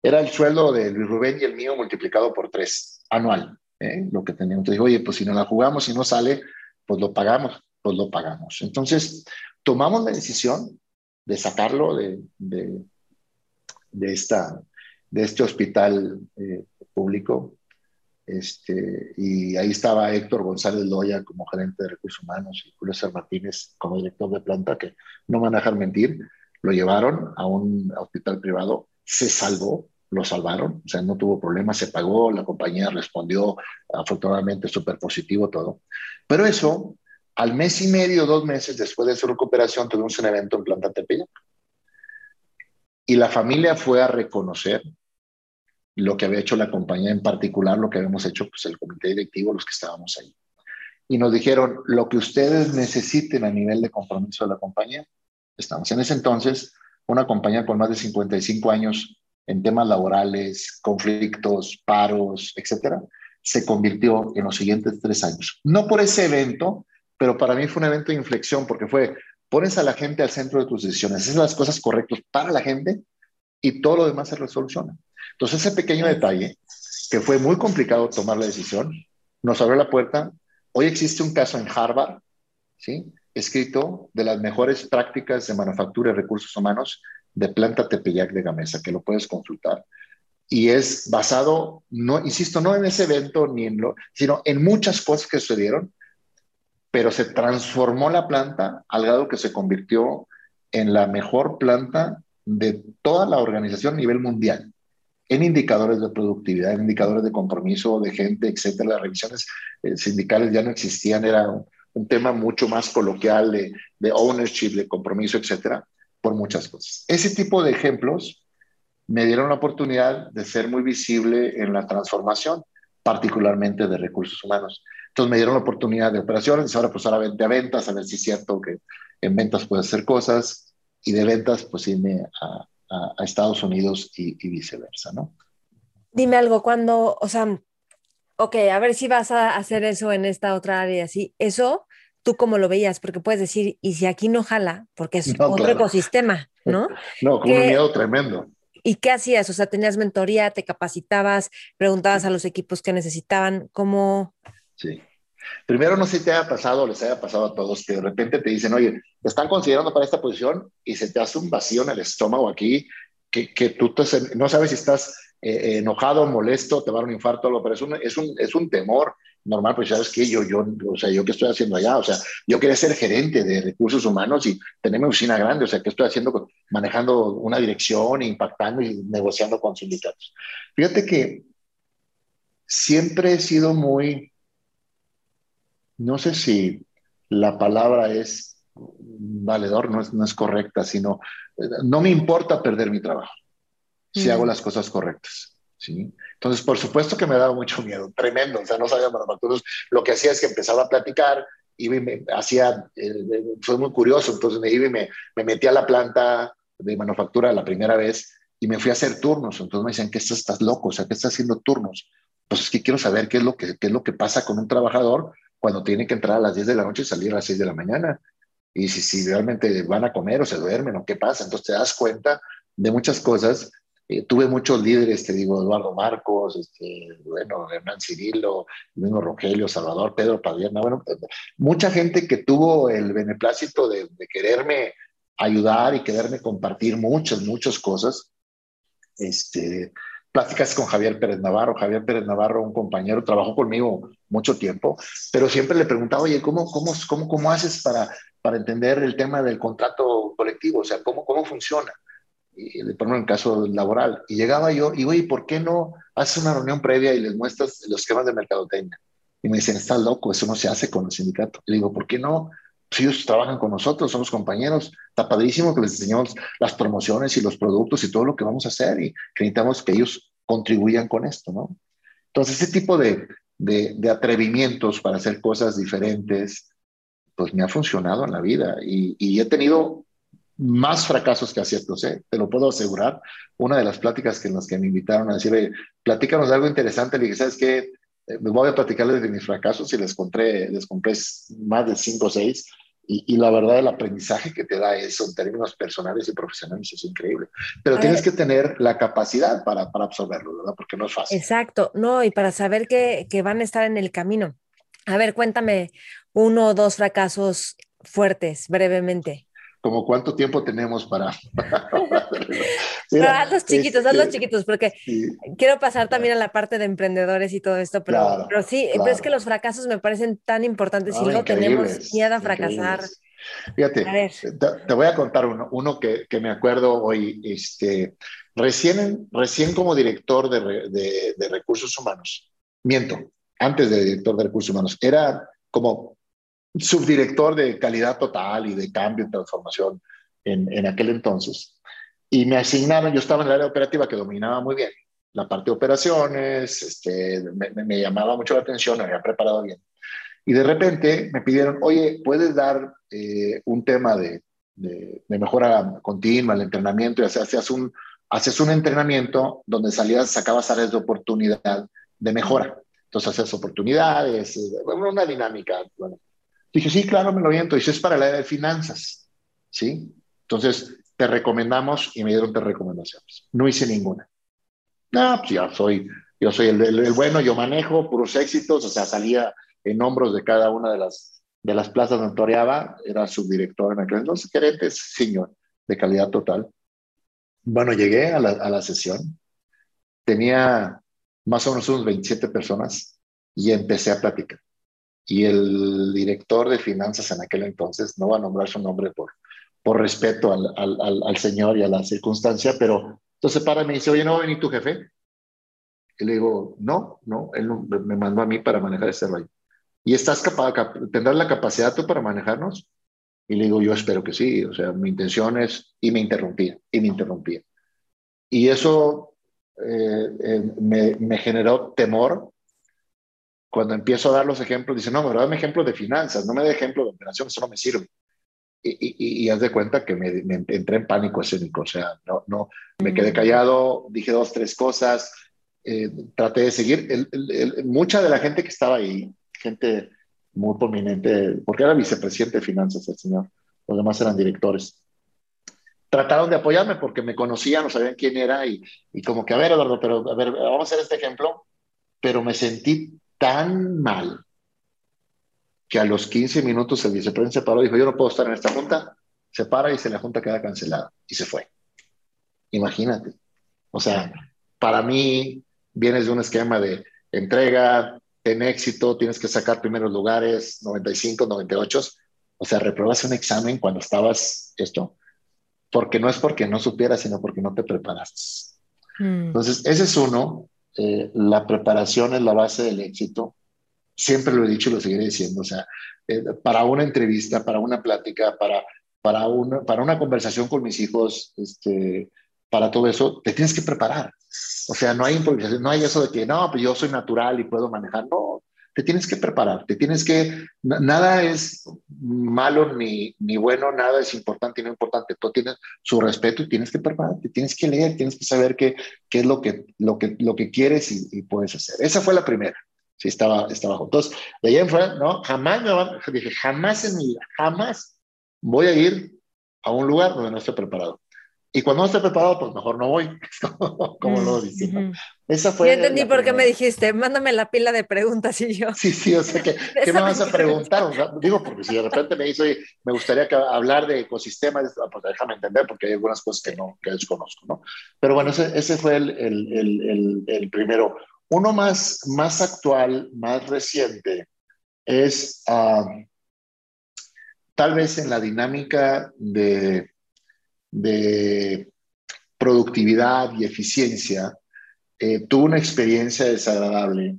Era el sueldo de Luis Rubén y el mío multiplicado por tres anual, ¿eh? lo que teníamos. Entonces, oye, pues si no la jugamos y no sale, pues lo pagamos, pues lo pagamos. Entonces, tomamos la decisión de sacarlo de, de, de, esta, de este hospital eh, público. Este, y ahí estaba Héctor González Loya como gerente de recursos humanos y Julio Martínez como director de planta, que no van a dejar mentir, lo llevaron a un hospital privado, se salvó, lo salvaron, o sea, no tuvo problemas, se pagó, la compañía respondió afortunadamente súper positivo todo. Pero eso, al mes y medio, dos meses después de su recuperación, tuvimos un evento en Planta Tepeyac. Y la familia fue a reconocer lo que había hecho la compañía, en particular lo que habíamos hecho pues, el comité directivo, los que estábamos ahí. Y nos dijeron, lo que ustedes necesiten a nivel de compromiso de la compañía, estamos. En ese entonces, una compañía con más de 55 años en temas laborales, conflictos, paros, etcétera, se convirtió en los siguientes tres años. No por ese evento, pero para mí fue un evento de inflexión porque fue, pones a la gente al centro de tus decisiones, haces las cosas correctas para la gente y todo lo demás se resoluciona. Entonces ese pequeño detalle, que fue muy complicado tomar la decisión, nos abrió la puerta. Hoy existe un caso en Harvard, ¿sí? escrito de las mejores prácticas de manufactura y recursos humanos de planta Tepeyac de Gamesa, que lo puedes consultar. Y es basado, no, insisto, no en ese evento, ni en lo, sino en muchas cosas que sucedieron, pero se transformó la planta al grado que se convirtió en la mejor planta de toda la organización a nivel mundial, en indicadores de productividad, en indicadores de compromiso de gente, etcétera. Las revisiones eh, sindicales ya no existían, era un, tema mucho más coloquial de, de ownership, de compromiso, etcétera por muchas cosas. Ese tipo de ejemplos me dieron la oportunidad de ser muy visible en la transformación, particularmente de recursos humanos. Entonces me dieron la oportunidad de operaciones, ahora pues ahora a ventas, a ver si es cierto que en ventas puedes hacer cosas y de ventas pues irme a, a, Estados Unidos y, y, viceversa, ¿no? Dime algo, cuando, o sea, ok, a ver si vas a hacer eso en esta otra área, ¿sí? Eso tú cómo lo veías, porque puedes decir, y si aquí no jala, porque es otro ecosistema, ¿no? No, con un miedo tremendo. ¿Y qué hacías? O sea, tenías mentoría, te capacitabas, preguntabas a los equipos que necesitaban, ¿cómo? Sí. Primero, no sé si te haya pasado o les haya pasado a todos que de repente te dicen, oye, te están considerando para esta posición y se te hace un vacío en el estómago aquí, que, que tú te, no sabes si estás eh, enojado, molesto, te va a dar un infarto, algo, pero es un, es un, es un temor normal, pues sabes que yo, yo, o sea, yo qué estoy haciendo allá, o sea, yo quería ser gerente de recursos humanos y tener mi oficina grande, o sea, ¿qué estoy haciendo? Manejando una dirección, impactando y negociando con sindicatos. Fíjate que siempre he sido muy, no sé si la palabra es valedor, no es, no es correcta, sino no me importa perder mi trabajo si hago las cosas correctas. ¿sí? Entonces, por supuesto que me daba mucho miedo, tremendo, o sea, no sabía manufacturas. Lo que hacía es que empezaba a platicar, y me hacía, eh, fue muy curioso, entonces me iba y me, me metí a la planta de manufactura la primera vez y me fui a hacer turnos. Entonces me decían, ¿qué estás, estás loco? O sea, ¿qué estás haciendo turnos? Pues es que quiero saber qué es, lo que, qué es lo que pasa con un trabajador cuando tiene que entrar a las 10 de la noche y salir a las 6 de la mañana. Y si, si realmente van a comer o se duermen o qué pasa. Entonces te das cuenta de muchas cosas eh, tuve muchos líderes, te digo, Eduardo Marcos, este, bueno, Hernán Cirilo, mismo Rogelio, Salvador, Pedro Padierna, bueno, eh, mucha gente que tuvo el beneplácito de, quererme ayudar y quererme compartir muchas, muchas cosas. Este, pláticas con Javier Pérez Navarro. Javier Pérez Navarro, un compañero, trabajó conmigo mucho tiempo, pero siempre le preguntaba, oye, ¿cómo, cómo, cómo, cómo haces para, para entender el tema del contrato colectivo? O sea, ¿cómo, cómo funciona? Y, por ejemplo, en caso laboral. Y llegaba yo y, oye, ¿por qué no haces una reunión previa y les muestras los esquemas de mercadotecnia? Y me dicen, estás loco, eso no se hace con el sindicato. Le digo, ¿por qué no? Pues ellos trabajan con nosotros, somos compañeros. Está padrísimo que les enseñemos las promociones y los productos y todo lo que vamos a hacer y necesitamos que ellos contribuyan con esto, ¿no? Entonces, ese tipo de, de, de atrevimientos para hacer cosas diferentes, pues me ha funcionado en la vida y, y he tenido más fracasos que aciertos, ¿eh? te lo puedo asegurar. Una de las pláticas que en las que me invitaron a decir, platícanos de algo interesante, le dije, ¿sabes qué? Eh, me voy a platicarles de mis fracasos y les compré, les compré más de cinco o seis. Y, la verdad, el aprendizaje que te da eso en términos personales y profesionales es increíble. Pero tienes que tener la capacidad para, para, absorberlo, ¿verdad? Porque no es fácil. Exacto, no, y para saber que, que van a estar en el camino. A ver, cuéntame uno o dos fracasos fuertes, brevemente como cuánto tiempo tenemos para... haz los chiquitos, los este, chiquitos, porque quiero pasar también a la parte de emprendedores y todo esto, pero, pero sí, pero es que los fracasos me parecen tan importantes y luego tenemos miedo a fracasar. Fíjate, te, voy a contar uno, uno que, que, me acuerdo hoy, este, recién, recién como director de, de, de, recursos humanos, miento, antes de director de recursos humanos, era como subdirector de calidad total y de cambio y transformación en, aquel entonces. Y me asignaron, yo estaba en el área operativa que dominaba muy bien la parte de operaciones, este, me, llamaba mucho la atención, me había preparado bien. Y de repente me pidieron, oye, ¿puedes dar eh, un tema de, mejora continua, el entrenamiento? Y hacías un, haces un entrenamiento donde salías, sacabas áreas de oportunidad de mejora. Entonces haces oportunidades, eh, una dinámica. Bueno. Dije, sí, claro, me lo viento. Eso es para la área de finanzas. ¿Sí? Entonces, te recomendamos y me dieron tres recomendaciones. No hice ninguna. No, pues ya soy, yo soy el, el bueno, yo manejo puros éxitos, o sea, salía en hombros de cada una de las, de las plazas donde toreaba, era subdirector en aquel entonces, gerente, señor, de calidad total. Bueno, llegué a la, a la sesión, tenía más o menos unos 27 personas y empecé a platicar. Y el director de finanzas en aquel entonces, no va a nombrar su nombre por, por respeto al, al, al señor y a la circunstancia, pero entonces para me dice, oye, ¿no va a venir tu jefe? Y le digo, no, no, él me mandó a mí para manejar este rollo. ¿Y estás capaz, tendrás la capacidad tú para manejarnos? Y le digo, yo espero que sí, o sea, mi intención es, y me interrumpía, y me interrumpía. Y eso eh, eh, me, me, generó temor. Cuando empiezo a dar los ejemplos, dice, no, me dame ejemplos de finanzas, no me dé ejemplo de operación, eso no me sirve. Y, y, y, haz de cuenta que me, me, entré en pánico escénico, o sea, no, no, me quedé mm. callado, dije dos, tres cosas, eh, traté de seguir. El, el, mucha de la gente que estaba ahí gente muy prominente, porque era vicepresidente de finanzas el señor, los demás eran directores. Trataron de apoyarme porque me conocían, no sabían quién era y, y como que, a ver, Eduardo, pero a ver, vamos a hacer este ejemplo, pero me sentí tan mal que a los 15 minutos el vicepresidente se paró y dijo, yo no puedo estar en esta junta, se para y se la junta queda cancelada y se fue. Imagínate. O sea, para mí vienes de un esquema de entrega, en éxito, tienes que sacar primeros lugares, 95, 98. O sea, reprobaste un examen cuando estabas esto, porque no es porque no supieras, sino porque no te preparaste. Mm. Entonces, ese es uno. Eh, la preparación es la base del éxito. Siempre lo he dicho y lo seguiré diciendo. O sea, eh, para una entrevista, para una plática, para, para, una, para una conversación con mis hijos, este, para todo eso, te tienes que preparar. O sea, no hay improvisación, no hay eso de que, no, pues yo soy natural y puedo manejar. No, te tienes que preparar, te tienes que, nada es malo ni, ni bueno, nada es importante y no importante. Tú tienes su respeto y tienes que prepararte, tienes que leer, tienes que saber qué, qué es lo que, lo, que, lo que quieres y, puedes hacer. Esa fue la primera. Sí, estaba, estaba Entonces, de ahí en fuera, no, jamás me dije, jamás en mi vida, jamás voy a ir a un lugar donde no esté preparado. Y cuando no esté preparado, pues mejor no voy, como lo mm, dice. Esa fue. Ya entendí por qué me dijiste, mándame la pila de preguntas y yo. Sí, sí, o sea, que, ¿qué me vas a preguntar? digo, porque si de repente me dice, me gustaría hablar de ecosistemas, ah, pues déjame entender, porque hay algunas cosas que no, que desconozco, ¿no? Pero bueno, ese, ese fue el, el, el, el, primero. Uno más, más actual, más reciente, es uh, tal vez en la dinámica de de productividad y eficiencia, eh, tuvo una experiencia desagradable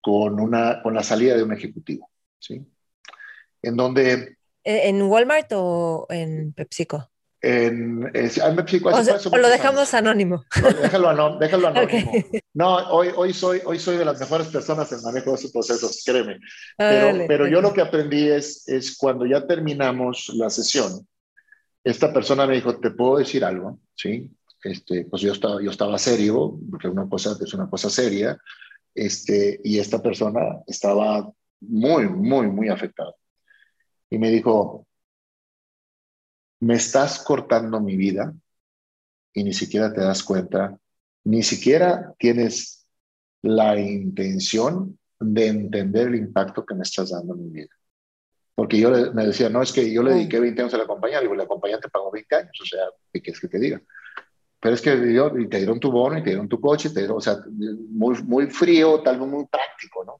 con, una, con la salida de un ejecutivo, ¿sí? En donde... ¿En Walmart o en PepsiCo? En, en PepsiCo. O, lo dejamos anónimo. déjalo, anónimo. Déjalo anónimo. No, hoy, hoy, soy, hoy soy de las mejores personas en manejo de esos procesos, créeme. Pero, pero yo lo que aprendí es, es cuando ya terminamos la sesión, esta persona me dijo, ¿te puedo decir algo? Sí, este, pues yo estaba, yo estaba serio, porque una cosa es una cosa seria, este, y esta persona estaba muy, muy, muy afectada. Y me dijo, me estás cortando mi vida y ni siquiera te das cuenta, ni siquiera tienes la intención de entender el impacto que me estás dando en mi vida. Porque yo me decía, no, es que yo le dediqué 20 años a la compañía, digo, la compañía te pagó 20 años, o sea, ¿qué quieres que te diga? Pero es que y te dieron tu bono y te dieron tu coche, te dieron, o sea, muy, muy frío, tal vez muy práctico, ¿no?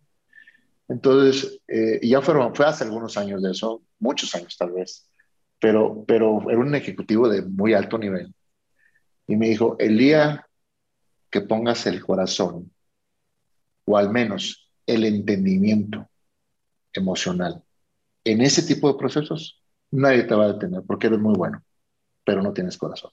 Entonces, eh, ya fueron, fue hace algunos años de eso, muchos años tal vez. pero, pero era un ejecutivo de muy alto nivel. Y me dijo, el día que pongas el corazón, o al menos el entendimiento emocional, en ese tipo de procesos, nadie te va a detener porque eres muy bueno, pero no tienes corazón.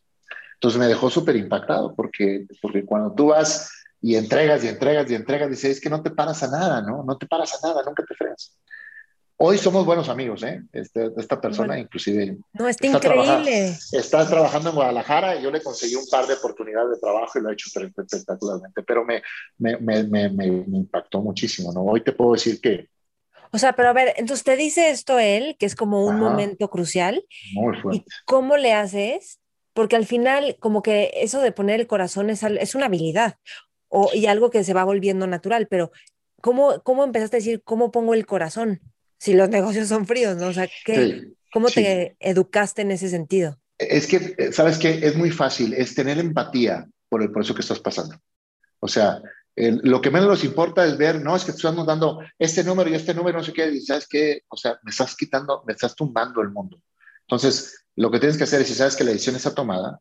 Entonces me dejó súper impactado porque, porque cuando tú vas y entregas y entregas y entregas, dices, es que no te paras a nada, ¿no? No te paras a nada, nunca te freas. Hoy somos buenos amigos, ¿eh? Este, esta persona inclusive... No, está, increíble. está trabajando en Guadalajara y yo le conseguí un par de oportunidades de trabajo y lo ha hecho espectacularmente, pero me, me, me, me, impactó muchísimo, ¿no? Hoy te puedo decir que... O sea, pero a ver, entonces te dice esto él, que es como un momento crucial. Muy fuerte. ¿Y cómo le haces? Porque al final, como que eso de poner el corazón es, es una habilidad o, y algo que se va volviendo natural, pero ¿cómo, ¿cómo empezaste a decir, cómo pongo el corazón? si los negocios son fríos, ¿no? O sea, ¿cómo te educaste en ese sentido? Es que, eh, ¿sabes qué? Es muy fácil, es tener empatía por el proceso que estás pasando. O sea, lo que menos nos importa es ver, no, es que estamos dando este número y este número, no sé qué, y sabes qué, o sea, me estás quitando, me estás tumbando el mundo. Entonces, lo que tienes que hacer es, si sabes que la decisión está tomada,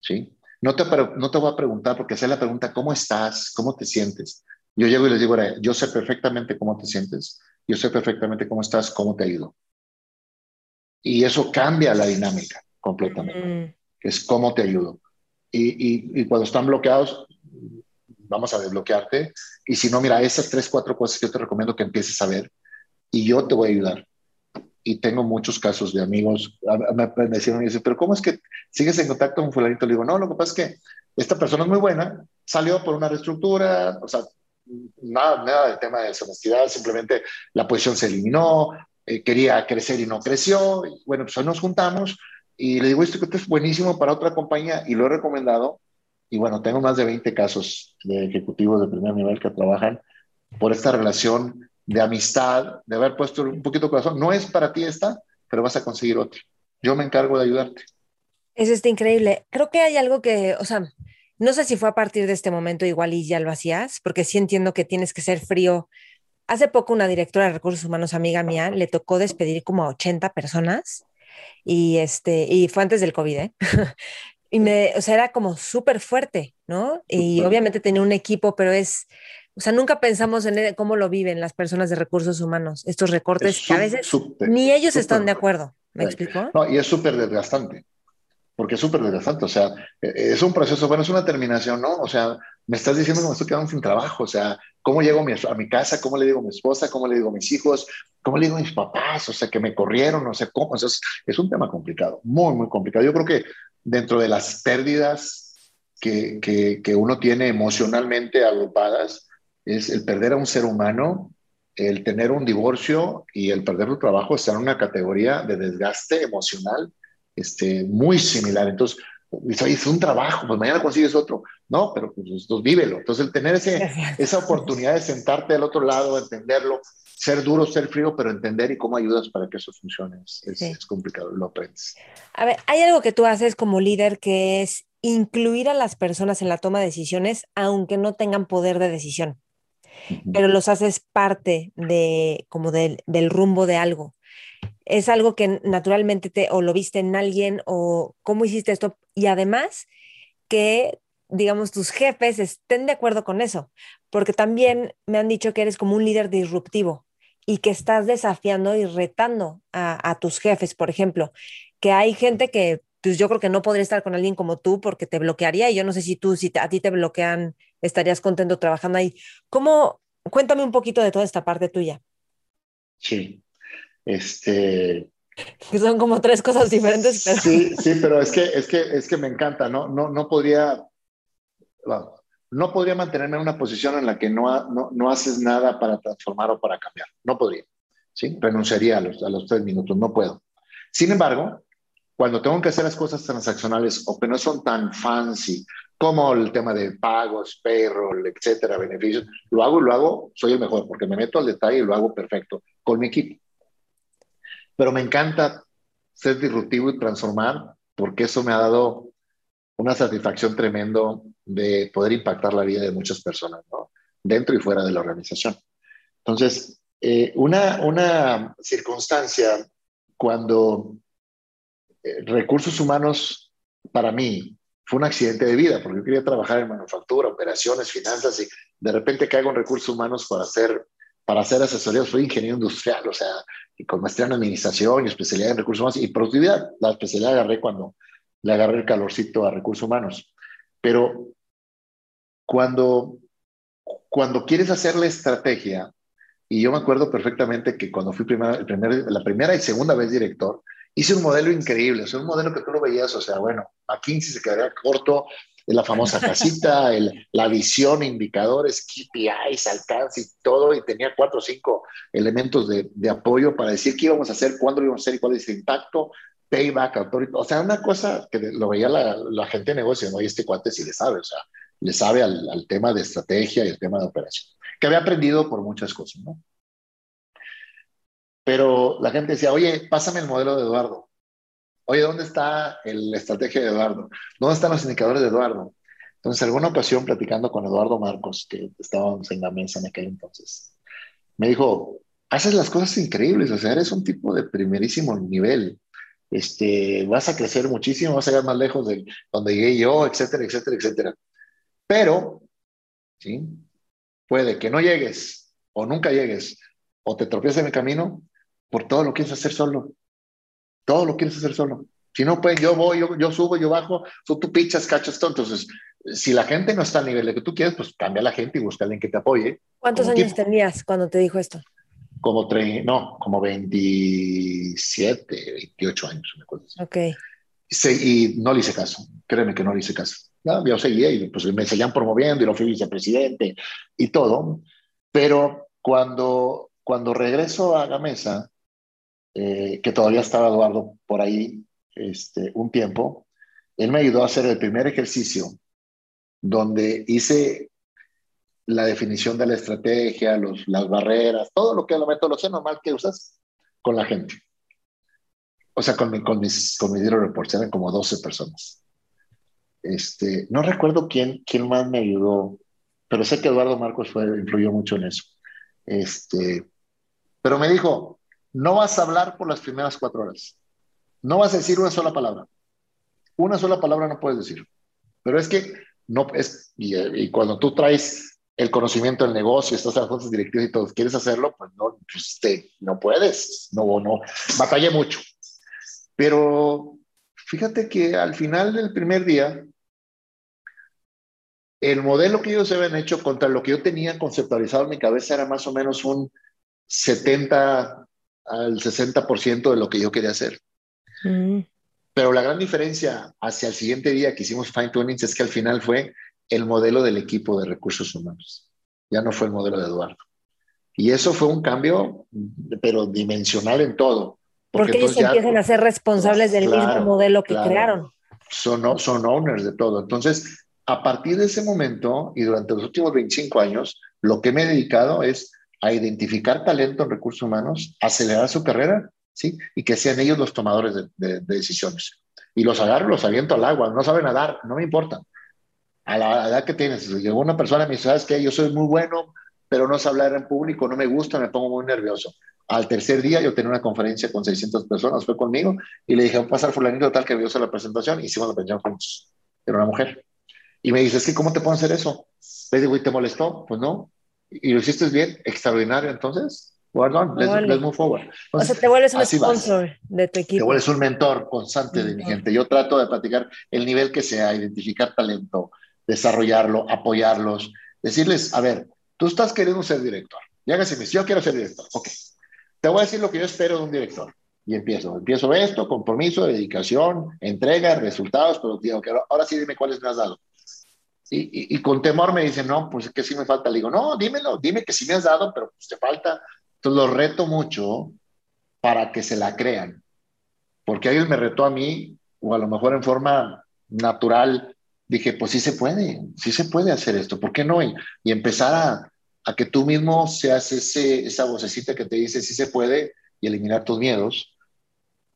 ¿sí? No te, no te voy a preguntar, porque hacer la pregunta, ¿cómo estás? ¿Cómo te sientes? Yo llego y les digo, yo sé perfectamente cómo te sientes, yo sé perfectamente cómo estás, cómo te ha ido. Y eso cambia la dinámica completamente, que es cómo te ayudo. Y, y, cuando están bloqueados, vamos a desbloquearte. Y si no, mira, esas tres, cuatro cosas que yo te recomiendo que empieces a ver y yo te voy a ayudar. Y tengo muchos casos de amigos, me, me decían, y dicen, pero ¿cómo es que sigues en contacto con fulanito? Le digo, no, lo que pasa es que esta persona es muy buena, salió por una reestructura, o sea, nada, nada de tema de deshonestidad, simplemente la posición se eliminó, eh, quería crecer y no creció. Y bueno, pues hoy nos juntamos y le digo, esto que es buenísimo para otra compañía y lo he recomendado. Y bueno, tengo más de 20 casos de ejecutivos de primer nivel que trabajan por esta relación de amistad, de haber puesto un poquito de corazón. No es para ti esta, pero vas a conseguir otra. Yo me encargo de ayudarte. Es este increíble. Creo que hay algo que, o sea, no sé si fue a partir de este momento igual y ya lo hacías, porque sí entiendo que tienes que ser frío. Hace poco una directora de recursos humanos, amiga mía, le tocó despedir como a 80 personas y, este, y fue antes del COVID, ¿eh? y me, o sea, era como súper fuerte, ¿no? Y obviamente tenía un equipo, pero es, o sea, nunca pensamos en cómo lo viven las personas de recursos humanos, estos recortes que a veces ni ellos están de acuerdo. ¿Me explico? No, y es súper desgastante porque es súper desgastante, o sea, e, e, es un proceso, bueno, es una terminación, ¿no? O sea, me estás diciendo que me estoy quedando sin trabajo, o sea, ¿cómo llego a mi, a mi casa? ¿Cómo le digo a mi esposa? ¿Cómo le digo a mis hijos? ¿Cómo le digo a mis papás? O sea, que me corrieron, no sé cómo, o es un tema complicado, muy, muy complicado. Yo creo que dentro de las pérdidas que, que, que uno tiene emocionalmente agrupadas, es el perder a un ser humano, el tener un divorcio y el perder tu trabajo está en una categoría de desgaste emocional este, muy similar. Entonces, es un trabajo, pues mañana consigues otro. No, pero pues vívelo. Entonces, el tener ese, esa oportunidad de sentarte al otro lado, entenderlo, ser duro, ser frío, pero entender y cómo ayudas para que eso funcione, es, es complicado, lo aprendes. A ver, hay algo que tú haces como líder que es incluir a las personas en la toma de decisiones, aunque no tengan poder de decisión, pero los haces parte de, como del rumbo de algo es algo que naturalmente te o lo viste en alguien o cómo hiciste esto y además que digamos tus jefes estén de acuerdo con eso, porque también me han dicho que eres como un líder disruptivo y que estás desafiando y retando a, tus jefes, por ejemplo, que hay gente que pues yo creo que no podría estar con alguien como tú porque te bloquearía y yo no sé si tú, si a ti te bloquean, estarías contento trabajando ahí. ¿Cómo? Cuéntame un poquito de toda esta parte tuya. Sí, este, que son como tres cosas diferentes. Sí, sí, pero es que, es que, es que me encanta, ¿no? No, no podría, no podría mantenerme en una posición en la que no, no, no, haces nada para transformar o para cambiar. No podría, ¿sí? Renunciaría a los, a los tres minutos, no puedo. Sin embargo, cuando tengo que hacer las cosas transaccionales o que no son tan fancy como el tema de pagos, payroll, etcétera, beneficios, lo hago y lo hago, soy el mejor, porque me meto al detalle y lo hago perfecto con mi equipo. Pero me encanta ser disruptivo y transformar porque eso me ha dado una satisfacción tremendo de poder impactar la vida de muchas personas, ¿no? dentro y fuera de la organización. Entonces, eh, una, una circunstancia cuando eh, recursos humanos para mí fue un accidente de vida, porque yo quería trabajar en manufactura, operaciones, finanzas, y de repente caigo en recursos humanos para hacer, para hacer asesoría. Soy ingeniero industrial, o sea, con maestría en administración y especialidad en recursos humanos y productividad. La especialidad agarré cuando le agarré el calorcito a recursos humanos. Pero cuando, cuando quieres hacer la estrategia, y yo me acuerdo perfectamente que cuando fui primera, el primer, la primera y segunda vez director, hice un modelo increíble, o sea, un modelo que tú lo veías, o sea, bueno, 15 se quedaría corto, la famosa casita, la visión, indicadores, KPIs, alcance y todo, y tenía cuatro o cinco elementos de, apoyo para decir qué íbamos a hacer, cuándo íbamos a hacer y cuál es el impacto, payback, authority, o sea, una cosa que lo veía la, gente de negocio, ¿no? Este cuate sí le sabe, o sea, le sabe al, al tema de estrategia y el tema de operación, que había aprendido por muchas cosas, ¿no? Pero la gente decía, oye, pásame el modelo de Eduardo. Oye, ¿dónde está la estrategia de Eduardo? ¿Dónde están los indicadores de Eduardo? Entonces, alguna ocasión, platicando con Eduardo Marcos, que estábamos en la mesa en aquel entonces, me dijo, haces las cosas increíbles, o sea, eres un tipo de primerísimo nivel. Este, vas a crecer muchísimo, vas a llegar más lejos de donde llegué yo, etcétera, etcétera, etcétera. Pero, ¿sí? Puede que no llegues o nunca llegues o te tropieces en el camino por todo lo quieres hacer solo. Todo lo quieres hacer solo. Si no, pues yo voy, yo, yo subo, yo bajo, tú, tú pichas, cachas todo. Entonces, si la gente no está al nivel de que tú quieres, pues cambia a la gente y busca a alguien que te apoye. ¿Cuántos años tipo. tenías cuando te dijo esto? Como tre no, como 27, 28 años, me acuerdo. Ok. Sí, y no le hice caso, créeme que no le hice caso. No, yo seguía y pues me seguían promoviendo y lo fui vicepresidente y todo. Pero cuando, cuando regreso a Gamesa, eh, que todavía estaba Eduardo por ahí este, un tiempo, él me ayudó a hacer el primer ejercicio donde hice la definición de la estrategia, los, las barreras, todo lo que es la metodología normal que usas con la gente. O sea, con, mi, con mis, con mis reports, eran como 12 personas. Este, no recuerdo quién, quién más me ayudó, pero sé que Eduardo Marcos fue, influyó mucho en eso. Este, pero me dijo, no vas a hablar por las primeras cuatro horas. No vas a decir una sola palabra. Una sola palabra no puedes decir. Pero es que no es, y, cuando tú traes el conocimiento del negocio, estás en las juntas directivas y todo, quieres hacerlo, pues no, pues te, no puedes. No, no. Batallé mucho. Pero fíjate que al final del primer día, el modelo que ellos habían hecho contra lo que yo tenía conceptualizado en mi cabeza era más o menos un 70 al 60% de lo que yo quería hacer. Mm. Pero la gran diferencia hacia el siguiente día que hicimos fine tuning es que al final fue el modelo del equipo de recursos humanos. Ya no fue el modelo de Eduardo. Y eso fue un cambio, pero dimensional en todo. Porque, porque ellos empiezan a ser responsables del claro, mismo modelo que claro. crearon. Son, son owners de todo. Entonces, a partir de ese momento y durante los últimos 25 años, lo que me he dedicado es a identificar talento en recursos humanos, acelerar su carrera, ¿sí? Y que sean ellos los tomadores de, de, de decisiones. Y los agarro, los aviento al agua, no saben nadar, no me importa. A la edad que tienes, llegó una persona y me dice, ¿sabes qué? Yo soy muy bueno, pero no sé hablar en público, no me gusta, me pongo muy nervioso. Al tercer día yo tenía una conferencia con 600 personas, fue conmigo, y le dije, va a pasar fulanito tal que vio la presentación, hicimos la presentación juntos. Era una mujer. Y me dice, es que ¿cómo te puedo hacer eso? Le digo, ¿y te molestó? Pues no, y lo hiciste bien, extraordinario, entonces, well on, let's, let's, move forward. Entonces, o sea, te vuelves un sponsor vas. de tu equipo. Te vuelves un mentor constante -hmm. de mi gente. Yo trato de platicar el nivel que sea, identificar talento, desarrollarlo, apoyarlos, decirles, a ver, tú estás queriendo ser director. Llégase y me yo quiero ser director. Ok, te voy a decir lo que yo espero de un director. Y empiezo, empiezo esto, compromiso, dedicación, entrega, resultados, productividad. Ahora sí dime cuáles me has dado. Y, y, y, con temor me dicen, no, pues que sí me falta. Le digo, no, dímelo, dime que sí me has dado, pero pues te falta. Entonces lo reto mucho para que se la crean. Porque alguien me retó a mí, o a lo mejor en forma natural, dije, pues sí se puede, sí se puede hacer esto, ¿por qué no? Y, y empezar a, a, que tú mismo seas ese, esa vocecita que te dice, sí se puede, y eliminar tus miedos.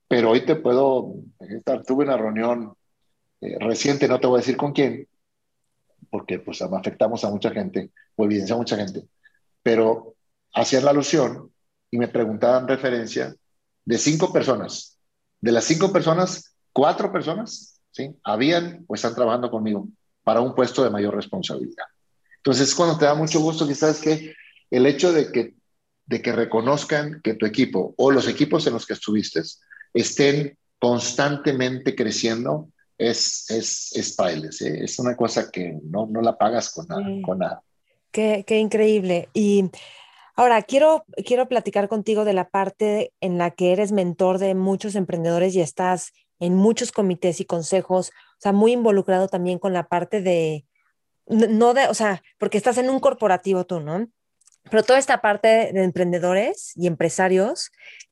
Pero hoy te puedo, tuve una reunión eh, reciente, no te voy a decir con quién, porque pues afectamos a mucha gente o evidencia a mucha gente, pero hacían la alusión y me preguntaban referencia de cinco personas. De las cinco personas, cuatro personas, ¿sí? Habían o están trabajando conmigo para un puesto de mayor responsabilidad. Entonces, cuando te da mucho gusto sabes que el hecho de que, de que reconozcan que tu equipo o los equipos en los que estuviste estén constantemente creciendo es, es, es ¿eh? es una cosa que no, no la pagas con nada. Con nada. Qué, qué, increíble. Y ahora quiero, quiero platicar contigo de la parte en la que eres mentor de muchos emprendedores y estás en muchos comités y consejos, o sea, muy involucrado también con la parte de, no de, o sea, porque estás en un corporativo tú, ¿no? Pero toda esta parte de emprendedores y empresarios,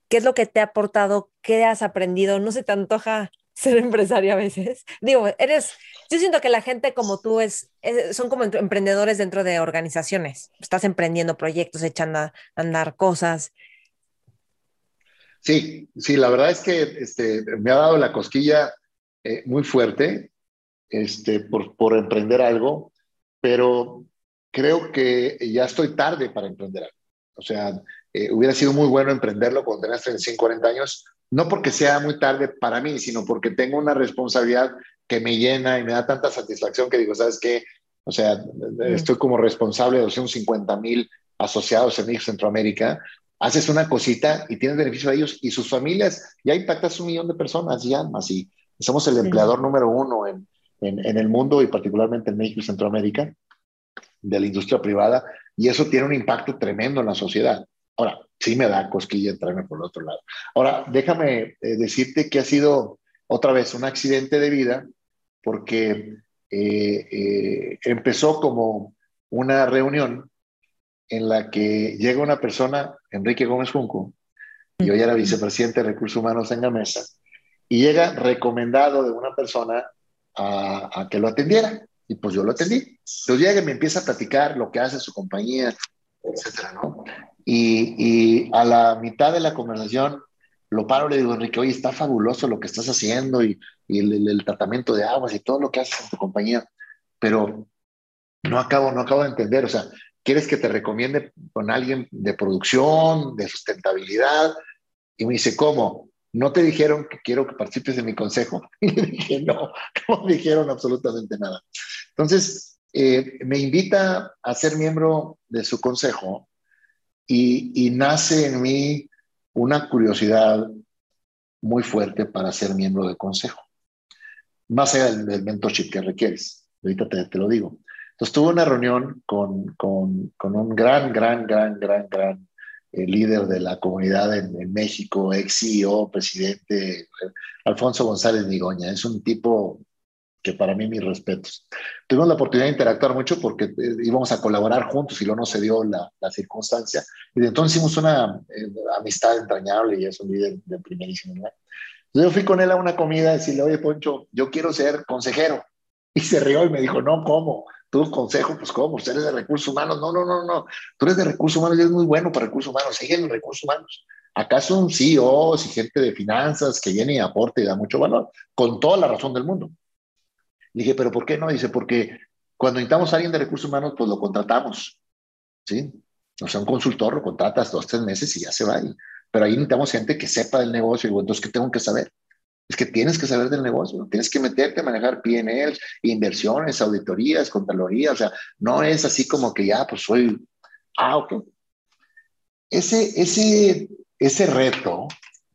¿qué es lo que te ha aportado? ¿Qué has aprendido? ¿No se te antoja ser empresario a veces? Digo, eres, yo siento que la gente como tú es, son como emprendedores dentro de organizaciones. Estás emprendiendo proyectos, echando a andar cosas. Sí, sí, la verdad es que este, me ha dado la cosquilla eh, muy fuerte este, por, por emprender algo, pero creo que ya estoy tarde para emprender algo. O sea, eh, hubiera sido muy bueno emprenderlo cuando tenías 35, 40 años, no porque sea muy tarde para mí, sino porque tengo una responsabilidad que me llena y me da tanta satisfacción que digo, ¿sabes qué? O sea, estoy como responsable de 250 mil asociados en Centroamérica haces una cosita y tienes beneficio a ellos y sus familias, ya impactas un millón de personas y almas y somos el empleador número uno en, en, el mundo y particularmente en México y Centroamérica de la industria privada y eso tiene un impacto tremendo en la sociedad. Ahora, sí me da cosquilla entrarme por el otro lado. Ahora, déjame eh, decirte que ha sido otra vez un accidente de vida porque eh, eh, empezó como una reunión en la que llega una persona, Enrique Gómez Junco, y hoy era vicepresidente de Recursos Humanos en Gamesa, y llega recomendado de una persona a, que lo atendiera. Y pues yo lo atendí. Entonces llega y me empieza a platicar lo que hace su compañía, etcétera, ¿no? Y, y, a la mitad de la conversación lo paro y le digo, Enrique, oye, está fabuloso lo que estás haciendo y, y el, el, tratamiento de aguas y todo lo que haces en tu compañía, pero no acabo, no acabo de entender, o sea, ¿quieres que te recomiende con alguien de producción, de sustentabilidad? Y me dice, ¿cómo? ¿No te dijeron que quiero que participes de mi consejo? Y le dije, no, no me dijeron absolutamente nada. Entonces, eh, me invita a ser miembro de su consejo y, nace en mí una curiosidad muy fuerte para ser miembro del consejo, más allá del, mentorship que requieres. Ahorita te, te lo digo. Entonces tuve una reunión con, con, con un gran, gran, gran, gran, gran eh, líder de la comunidad en, México, ex CEO, presidente, Alfonso González Migoña. Es un tipo que para mí mis respetos. Tuvimos la oportunidad de interactuar mucho porque eh, íbamos a colaborar juntos y luego no se dio la, la circunstancia. Y de entonces hicimos una amistad entrañable y es un líder de primerísimo nivel. Yo fui con él a una comida a decirle, oye, Poncho, yo quiero ser consejero. Y se rió y me dijo, no, ¿cómo? tú consejo, pues ¿cómo? Usted eres de recursos humanos. No, no, no, no. Tú eres de recursos humanos y eres muy bueno para recursos humanos. Sigue en recursos humanos. Acá son CEOs y gente de finanzas que viene y aporta y da mucho valor, con toda la razón del mundo. Dije, ¿pero por qué no? Dice, porque cuando necesitamos a alguien de recursos humanos, pues lo contratamos. ¿Sí? O sea, un consultor lo contratas dos, tres meses y ya se va. pero ahí necesitamos gente que sepa del negocio. Y bueno, entonces, ¿qué tengo que saber? Es que tienes que saber del negocio, tienes que meterte a manejar PNL, inversiones, auditorías, contraloría, o sea, no es así como que ya, pues soy, ah, ok. Ese, ese, ese reto,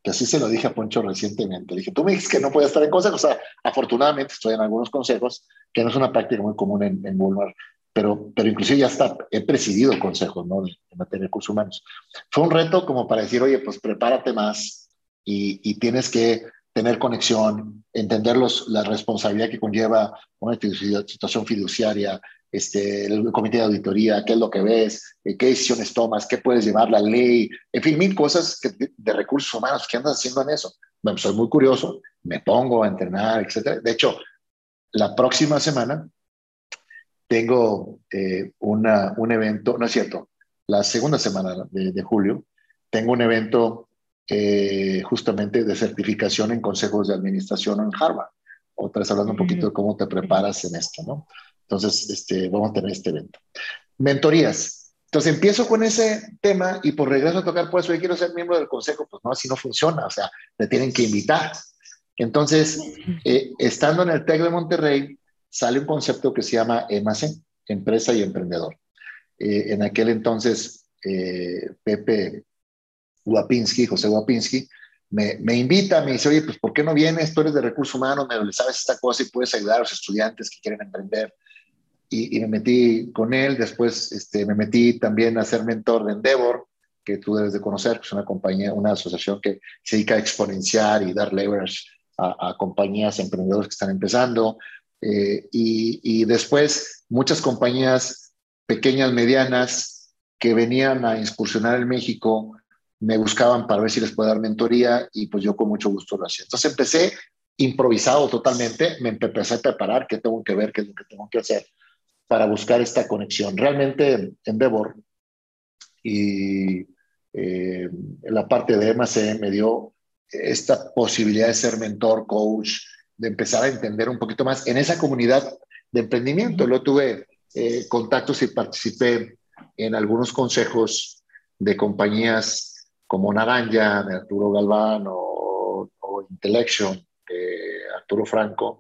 que así se lo dije a Poncho recientemente, dije, tú me dices que no puedes estar en consejos, o sea, afortunadamente estoy en algunos consejos, que no es una práctica muy común en, en Walmart, pero, pero inclusive ya está, he presidido consejos, ¿no? De, materia de recursos humanos. Fue un reto como para decir, oye, pues prepárate más y, y tienes que tener conexión, entender los, la responsabilidad que conlleva una situación fiduciaria, este, el comité de auditoría, qué es lo que ves, eh, qué decisiones tomas, qué puedes llevar, la ley, en fin, mil cosas de, recursos humanos. ¿Qué andas haciendo en eso? Bueno, soy muy curioso, me pongo a entrenar, etc. De hecho, la próxima semana tengo eh, una, un evento, no es cierto, la segunda semana de, de julio, tengo un evento eh, justamente de certificación en consejos de administración en Harvard. Otra hablando un poquito de cómo te preparas en esto, ¿no? Entonces, este, vamos a tener este evento. Mentorías. Entonces empiezo con ese tema y por regreso a tocar, pues, hoy quiero ser miembro del consejo. Pues no, así no funciona. O sea, me tienen que invitar. Entonces, eh, estando en el TEC de Monterrey, sale un concepto que se llama EMACE, Empresa y Emprendedor. Eh, en aquel entonces, eh, Pepe Guapinski, José Guapinski, me, invita, me dice, oye, pues ¿por qué no vienes? Tú eres de recursos humanos, me sabes esta cosa y puedes ayudar a los estudiantes que quieren emprender. Y, me metí con él, después este, me metí también a ser mentor de Endeavor, que tú debes de conocer, que es una compañía, una asociación que se dedica a exponenciar y dar leverage a, compañías, emprendedores que están empezando. Eh, y, después muchas compañías pequeñas, medianas, que venían a incursionar en México, me buscaban para ver si les puedo dar mentoría y pues yo con mucho gusto lo hacía. Entonces empecé improvisado totalmente, me empecé a preparar qué tengo que ver, qué es lo que tengo que hacer para buscar esta conexión. Realmente en Bebor y eh, la parte de MAC me dio esta posibilidad de ser mentor, coach, de empezar a entender un poquito más en esa comunidad de emprendimiento. Luego tuve eh, contactos y participé en algunos consejos de compañías como Naranja, de Arturo Galván, o, o Intellection, de Arturo Franco,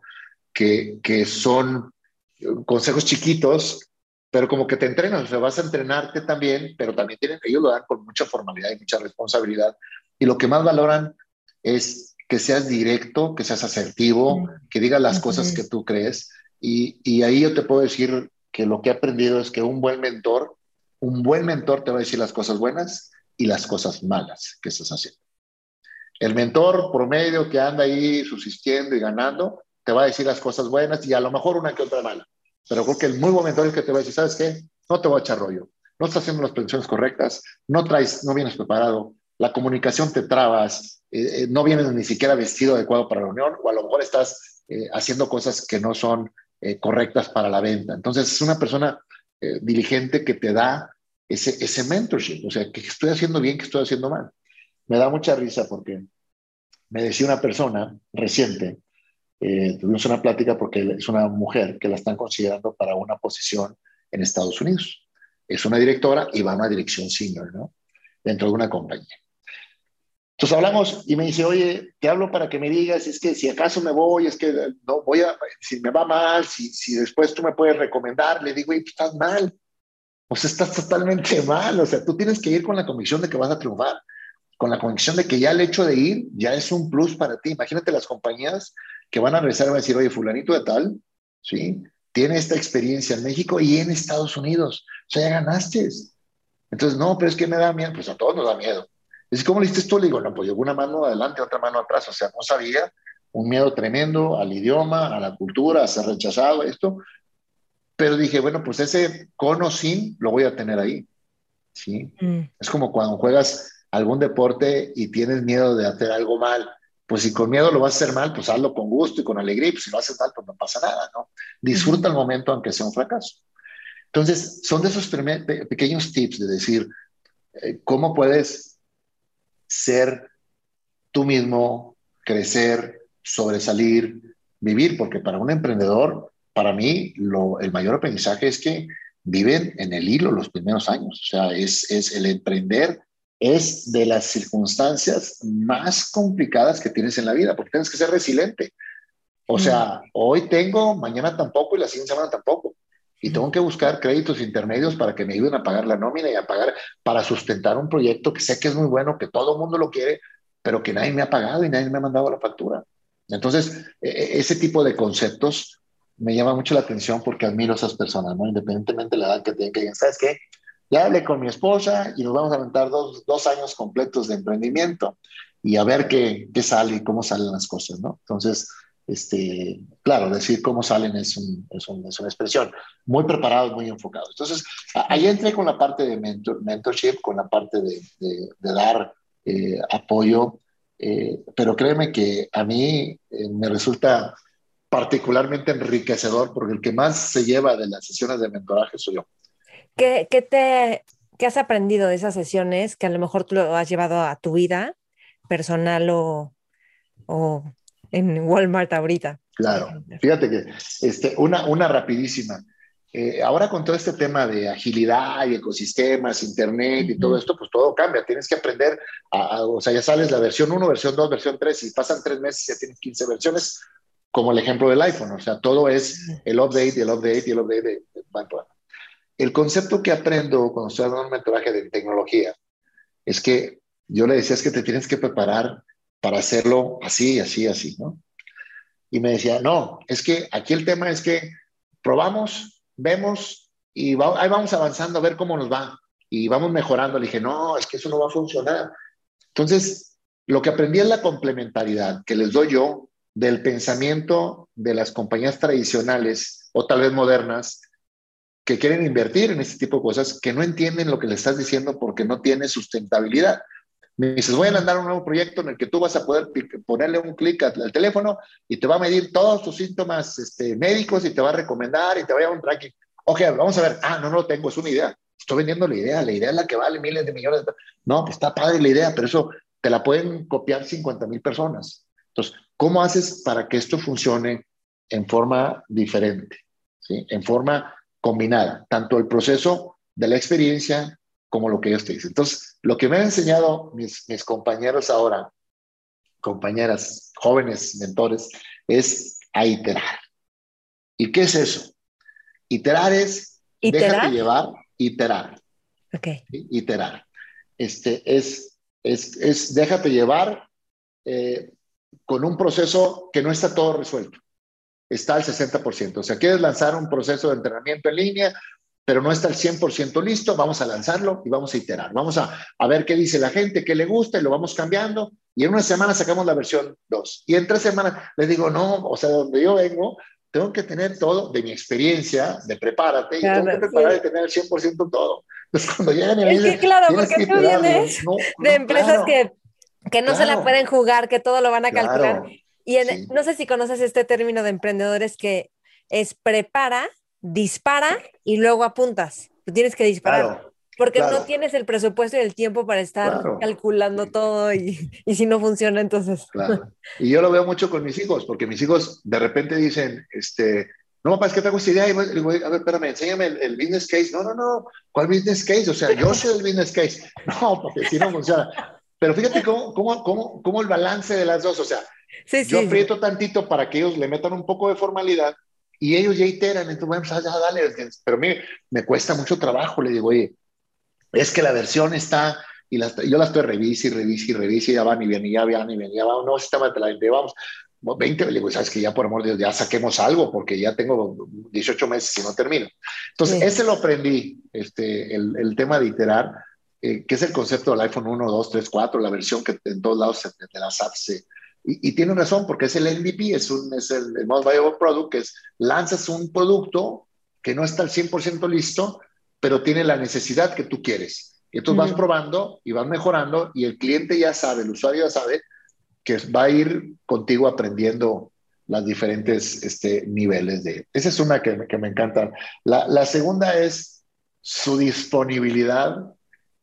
que, que son consejos chiquitos pero como que te entrenas, o sea, vas a entrenarte también, pero también tienen, ellos lo dan con mucha formalidad y mucha responsabilidad. Y lo que más valoran es que seas directo, que seas asertivo, que digas las cosas que tú crees. Y, y ahí yo te puedo decir que lo que he aprendido es que un buen mentor, un buen mentor te va a decir las cosas buenas y las cosas malas que estás haciendo. El mentor promedio que anda ahí subsistiendo y ganando, te va a decir las cosas buenas y a lo mejor una que otra mala. Pero creo que el muy momento es que te va a decir, ¿sabes qué? No te voy a echar rollo. No estás haciendo las previsiones correctas, no traes, no vienes preparado, la comunicación te trabas, eh, eh, no vienes ni siquiera vestido adecuado para la reunión, o a lo mejor estás eh, haciendo cosas que no son correctas para la venta. Entonces, es una persona diligente que te da ese, ese mentorship, o sea, que estoy haciendo bien, que estoy haciendo mal. Me da mucha risa porque me decía una persona reciente, eh, tuvimos una plática porque es una mujer que la están considerando para una posición en Estados Unidos. Es una directora y va a una dirección senior, ¿no? Dentro de una compañía. Entonces hablamos y me dice, oye, te hablo para que me digas, es que si acaso me voy, es que no voy a, si me va mal, si, si después tú me puedes recomendar, le digo, pues, estás mal. Sea, estás totalmente mal. O sea, tú tienes que ir con la convicción de que vas a triunfar, con la convicción de que ya el hecho de ir ya es un plus para ti. Imagínate las compañías que van a regresar y van a decir, oye, fulanito de tal, ¿sí? Tiene esta experiencia en México y en Estados Unidos. O sea, ya ganaste. Entonces, no, pero es que me da miedo. Pues a todos nos da miedo. Es como le hiciste tú, le digo, no, pues yo una mano adelante, otra mano atrás. O sea, no sabía, un miedo tremendo al idioma, a la cultura, a ser rechazado, esto. Pero dije, bueno, pues ese cono sin lo voy a tener ahí. ¿sí? Mm. Es como cuando juegas algún deporte y tienes miedo de hacer algo mal pues si con miedo lo vas a hacer mal, pues hazlo con gusto y con alegría, pues si lo haces mal, pues no pasa nada, ¿no? Disfruta el momento aunque sea un fracaso. Entonces, son de esos pequeños tips de decir, eh, ¿cómo puedes ser tú mismo, crecer, sobresalir, vivir? Porque para un emprendedor, para mí, lo, el mayor aprendizaje es que viven en el hilo los primeros años. O sea, es, es el emprender es de las circunstancias más complicadas que tienes en la vida, porque tienes que ser resiliente. O sea, mm. hoy tengo, mañana tampoco y la siguiente semana tampoco. Y tengo que buscar créditos intermedios para que me ayuden a pagar la nómina y a pagar para sustentar un proyecto que sé que es muy bueno, que todo el mundo lo quiere, pero que nadie me ha pagado y nadie me ha mandado la factura. Entonces, e, e, ese tipo de conceptos me llama mucho la atención porque admiro a esas personas, ¿no? Independientemente de la edad que tienen que ¿sabes qué? Ya hablé con mi esposa y nos vamos a aventar dos, dos años completos de emprendimiento y a ver qué, qué, sale y cómo salen las cosas, ¿no? Entonces, este, claro, decir cómo salen es, un, es, un, es una expresión. Muy preparado, muy enfocado. Entonces, ahí entré con la parte de mentor, mentorship, con la parte de, de, dar eh, apoyo, eh, pero créeme que a mí eh, me resulta particularmente enriquecedor porque el que más se lleva de las sesiones de mentoraje soy yo. ¿Qué, qué te, qué has aprendido de esas sesiones que a lo mejor tú lo has llevado a tu vida personal o, o en Walmart ahorita? Claro, fíjate que este, una, una rapidísima. eh, ahora con todo este tema de agilidad y ecosistemas, internet y todo esto, pues todo cambia. Tienes que aprender, a, o sea, ya sales la versión 1, versión 2, versión 3 y pasan tres meses y ya tienes 15 versiones, como el ejemplo del iPhone. O sea, todo es el update y el update y el update. De, el concepto que aprendo cuando estoy dando un mentoraje de tecnología es que yo le decía es que te tienes que preparar para hacerlo así, así, así, ¿no? Y me decía, no, es que aquí el tema es que probamos, vemos y ahí vamos avanzando a ver cómo nos va y vamos mejorando. Le dije, no, es que eso no va a funcionar. Entonces, lo que aprendí es la complementariedad que les doy yo del pensamiento de las compañías tradicionales o tal vez modernas que quieren invertir en este tipo de cosas, que no entienden lo que le estás diciendo porque no tiene sustentabilidad. Me dices, voy a mandar un nuevo proyecto en el que tú vas a poder ponerle un clic al, teléfono y te va a medir todos tus síntomas este, médicos y te va a recomendar y te va a dar un tracking. Ok, vamos a ver. Ah, no, no lo tengo, es una idea. Estoy vendiendo la idea. La idea es la que vale miles de millones. De... No, pues está padre la idea, pero eso te la pueden copiar 50 mil personas. Entonces, ¿cómo haces para que esto funcione en forma diferente? ¿sí? En forma combinada, tanto el proceso de la experiencia como lo que ellos te dicen. Entonces, lo que me han enseñado mis, mis compañeros ahora, compañeras, jóvenes, mentores, es a iterar. ¿Y qué es eso? Iterar es ¿Iterar? déjate llevar, iterar. Ok. Iterar. Este, es, es, es déjate llevar eh, con un proceso que no está todo resuelto. Está al 60%. O sea, quieres lanzar un proceso de entrenamiento en línea, pero no está al 100% listo, vamos a lanzarlo y vamos a iterar. Vamos a, a ver qué dice la gente, qué le gusta y lo vamos cambiando. Y en una semana sacamos la versión 2. Y en tres semanas les digo, no, o sea, donde yo vengo, tengo que tener todo de mi experiencia, de prepárate, y tengo que preparar y tener el 100% todo. Entonces, cuando llegan y Es que claro, porque tú vienes no, de no, empresas claro, que, que no se la claro. pueden jugar, que todo lo van a Claro, calcular. Y en- sí. no sé si conoces este término de emprendedores que es prepara, dispara y luego apuntas. Tú tienes que disparar. Claro, Porque no claro. tienes el presupuesto y el tiempo para estar Claro. calculando todo y, y si no funciona, entonces. Claro. Y yo lo veo mucho con mis hijos, porque mis hijos de repente dicen, este, no, papá, es que tengo esta idea. Y voy- a ver, espérame, enséñame el, el business case. No, no, no, ¿cuál business case? O sea, yo soy el business case. No, porque si no funciona. Pero fíjate cómo, cómo, cómo, cómo el balance de las dos, o sea, Sí, yo sí. aprieto tantito para que ellos le metan un poco de formalidad y ellos ya iteran, entonces, bueno, pues, ya dale, pero mí me cuesta mucho trabajo, le digo, oye, es que la versión está, y yo la estoy revise y revise y revise, y ya van y vienen, y ya van y vienen, ya van, no, sistema te la llevamos, 20, le digo, sabes que ya por amor de Dios, ya saquemos algo, porque ya tengo 18 meses y no termino. Entonces, Sí. ese lo aprendí, este, el, el tema de iterar, eh, que es el concepto del iPhone 1, 2, 3, 4, la versión que en todos lados se- de las apps se, y, y tienen razón, porque es el MVP, es, un, es el, el Most Valuable Product, que es lanzas un producto que no está al 100% listo, pero tiene la necesidad que tú quieres. Y entonces vas probando y vas mejorando y el cliente ya sabe, el usuario ya sabe que va a ir contigo aprendiendo las diferentes este, niveles de... Esa es una que, me- que me encanta. La, la segunda es su disponibilidad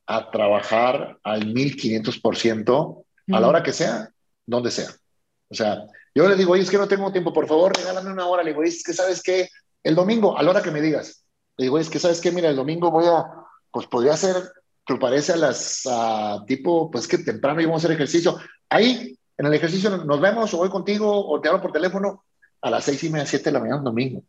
a trabajar al 1500% a la hora que sea, donde sea. O sea, yo le digo, oye, es que no tengo tiempo, por favor, regálame una hora. Le digo, "Oye, es que sabes qué, el domingo, a la hora que me digas. Le digo, "Oye, es que sabes qué, mira, el domingo voy a, pues podría ser, que parece a las, a, tipo, pues que temprano íbamos a hacer ejercicio. Ahí, en el ejercicio, nos vemos, o voy contigo, o te hablo por teléfono a las seis y media, siete de la mañana domingo.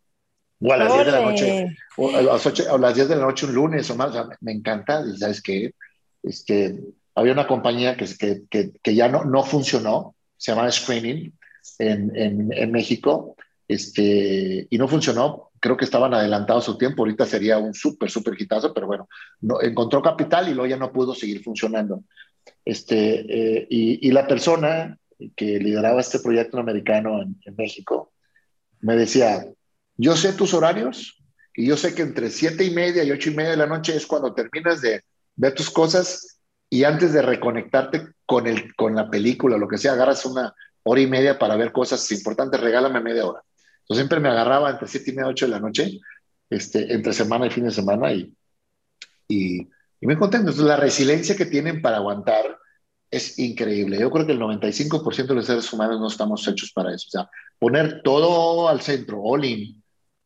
O a las diez de la noche, o a las, ocho, a las 10 de la noche un lunes o más. O sea, me, encanta, ¿sabes qué? Este, había una compañía que, que, que, que ya no, no funcionó, se llama Screening en, en, en México, este, y no funcionó. Creo que estaban adelantados su tiempo, ahorita sería un súper, súper hitazo, pero bueno, no, encontró capital y luego ya no pudo seguir funcionando. Este, eh, y, y la persona que lideraba este proyecto americano en, en México me decía, yo sé tus horarios y yo sé que entre siete y media y ocho y media de la noche es cuando terminas de ver tus cosas y antes de reconectarte con, el, con la película, lo que sea, agarras una hora y media para ver cosas importantes, regálame media hora. Entonces siempre me agarraba entre siete y media, ocho de la noche, este, entre semana y fin de semana y, y, y muy contento. Entonces la resiliencia que tienen para aguantar es increíble. Yo creo que el 95% de los seres humanos no estamos hechos para eso. O sea, poner todo al centro, all in,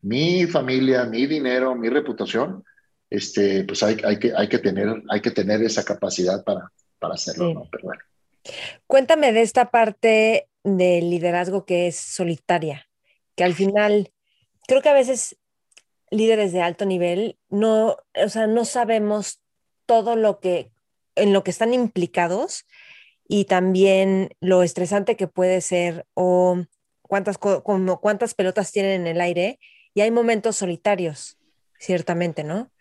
mi familia, mi dinero, mi reputación, este, pues hay, hay, que, hay, que, tener, hay que tener esa capacidad para, para hacerlo, ¿no? Pero bueno. Cuéntame de esta parte del liderazgo que es solitaria, que al final creo que a veces líderes de alto nivel no, o sea, no sabemos todo lo que en lo que están implicados y también lo estresante que puede ser o cuántas, como cuántas pelotas tienen en el aire y hay momentos solitarios, ciertamente, ¿no?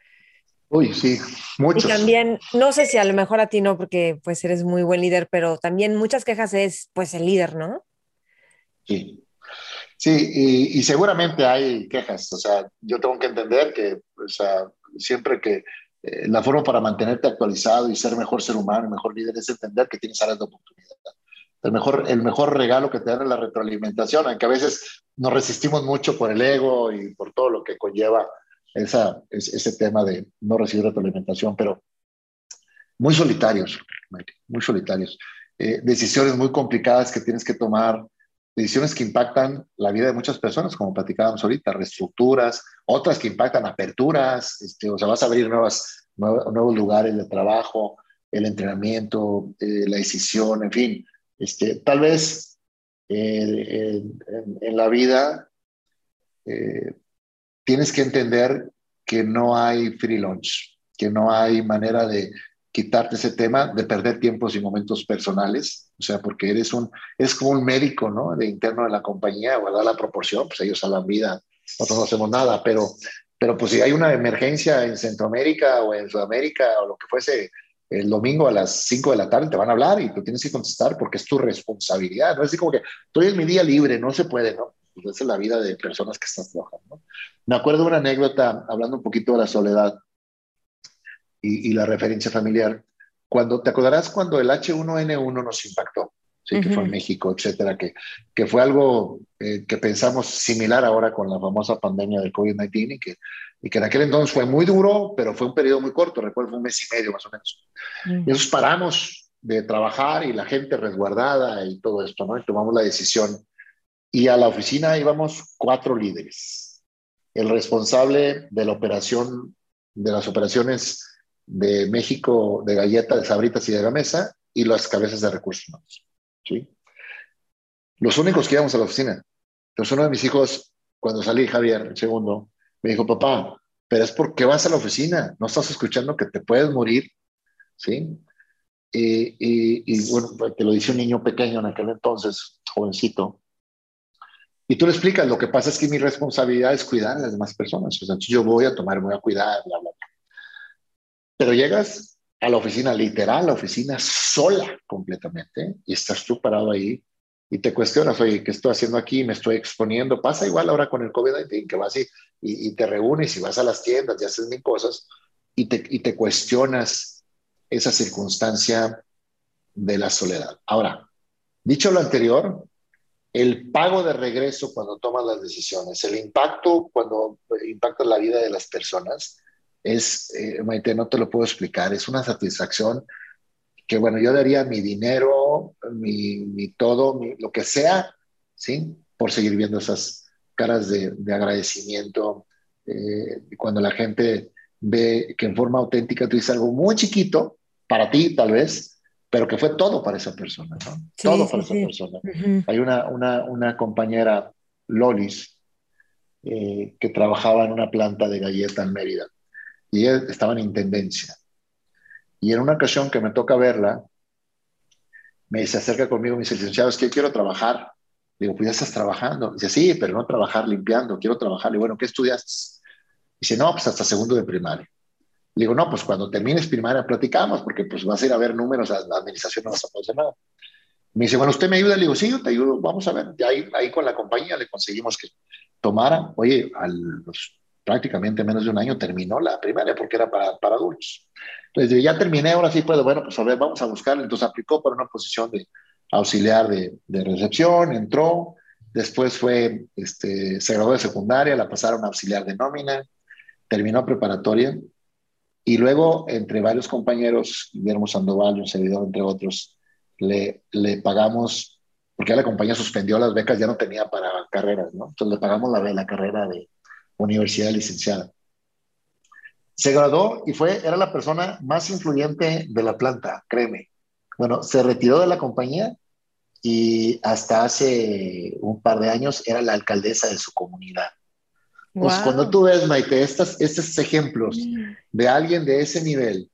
Uy, sí, muchos. Y también, no sé si a lo mejor a ti no, porque pues eres muy buen líder, pero también muchas quejas es pues el líder, ¿no? Sí, sí, y, seguramente hay quejas, o sea, yo tengo que entender que, o sea, siempre que eh, la forma para mantenerte actualizado y ser mejor ser humano, mejor líder, es entender que tienes áreas de oportunidad. El mejor, el mejor regalo que te dan es la retroalimentación, aunque a veces nos resistimos mucho por el ego y por todo lo que conlleva esa, ese tema de no recibir retroalimentación, pero muy solitarios, muy solitarios. Eh, decisiones muy complicadas que tienes que tomar, decisiones que impactan la vida de muchas personas, como platicábamos ahorita, reestructuras, otras que impactan aperturas, este, o sea, vas a abrir nuevas, nuevos, lugares de trabajo, el entrenamiento, eh, la decisión, en fin. Este, tal vez eh, en, la vida tienes que entender que no hay free lunch, que no hay manera de quitarte ese tema, de perder tiempos y momentos personales, o sea, porque eres un, es como un médico, ¿no? De interno de la compañía, guardar la proporción, pues ellos salvan vida, nosotros no hacemos nada, pero, pero pues si hay una emergencia en Centroamérica o en Sudamérica o lo que fuese, el domingo a las 5 de la tarde te van a hablar y tú tienes que contestar porque es tu responsabilidad, ¿no? Es así como que estoy en mi día libre, no se puede, ¿no? Pues esa es la vida de personas que están trabajando. Me acuerdo una anécdota, hablando un poquito de la soledad y, la referencia familiar. Cuando, ¿Te acordarás cuando el H1N1 nos impactó? Sí, que fue en México, etcétera, que, que fue algo eh, que pensamos similar ahora con la famosa pandemia del COVID-19 y que, y que en aquel entonces fue muy duro, pero fue un periodo muy corto, recuerdo, fue un mes y medio más o menos. Y nosotros paramos de trabajar y la gente resguardada y todo esto, ¿no? Y tomamos la decisión y a la oficina íbamos cuatro líderes. El responsable de la operación, de las operaciones de México de galletas, de sabritas y de gamesa y las cabezas de recursos humanos. ¿sí? Los únicos que íbamos a la oficina. Entonces uno de mis hijos, cuando salí, Javier, el segundo, me dijo, papá, pero es porque vas a la oficina, no estás escuchando que te puedes morir, ¿sí? Y, bueno, te lo dice un niño pequeño en aquel entonces, jovencito, y tú le explicas, lo que pasa es que mi responsabilidad es cuidar a las demás personas. O yo voy a tomar, voy a cuidar, bla, bla, bla. Pero llegas a la oficina, literal, la oficina sola completamente, y estás tú parado ahí y te cuestionas, oye, ¿qué estoy haciendo aquí? Me estoy exponiendo. Pasa igual ahora con el COVID-19, que vas y, y, te reúnes y vas a las tiendas y haces mil cosas y te, y te cuestionas esa circunstancia de la soledad. Ahora, dicho lo anterior, el pago de regreso cuando tomas las decisiones, el impacto cuando impacta la vida de las personas, es, eh, Maite, no te lo puedo explicar, es una satisfacción que, bueno, yo daría mi dinero, mi, todo, lo que sea, ¿sí? Por seguir viendo esas caras de, agradecimiento, eh, cuando la gente ve que en forma auténtica tú dices algo muy chiquito, para ti tal vez, pero que fue todo para esa persona, ¿no? todo para esa persona. Hay una, una, una, compañera, Lolis, eh, que trabajaba en una planta de galleta en Mérida y ella estaba en intendencia. Y en una ocasión que me toca verla, me se acerca conmigo, me dice, licenciado, es que quiero trabajar. Digo, pues ya estás trabajando. Dice, sí, pero no trabajar limpiando, quiero trabajar. Y bueno, ¿qué estudiaste? Dice, no, pues hasta segundo de primaria. Le digo, no, pues cuando termines primaria platicamos, porque pues vas a ir a ver números, la administración no vas a poder hacer nada. Me dice, bueno, ¿usted me ayuda? Le digo, sí, yo te ayudo, vamos a ver. Y ahí, ahí con la compañía le conseguimos que tomara, oye, a los, prácticamente menos de un año terminó la primaria porque era para, para adultos. Entonces, ya terminé, ahora sí puedo, bueno, pues a ver, vamos a buscarle. Entonces aplicó para una posición de auxiliar de, de recepción, entró, después fue, este, se graduó de secundaria, la pasaron a auxiliar de nómina, terminó preparatoria y luego, entre varios compañeros, Guillermo Sandoval, un servidor, entre otros, le, le pagamos, porque la compañía suspendió las becas, ya no tenía para carreras, ¿no? Entonces le pagamos la, la carrera de, universidad licenciada. Se graduó y fue, era la persona más influyente de la planta, créeme. Bueno, se retiró de la compañía y hasta hace un par de años era la alcaldesa de su comunidad. Pues cuando tú ves, Maite, estas, estos ejemplos de alguien de ese nivel,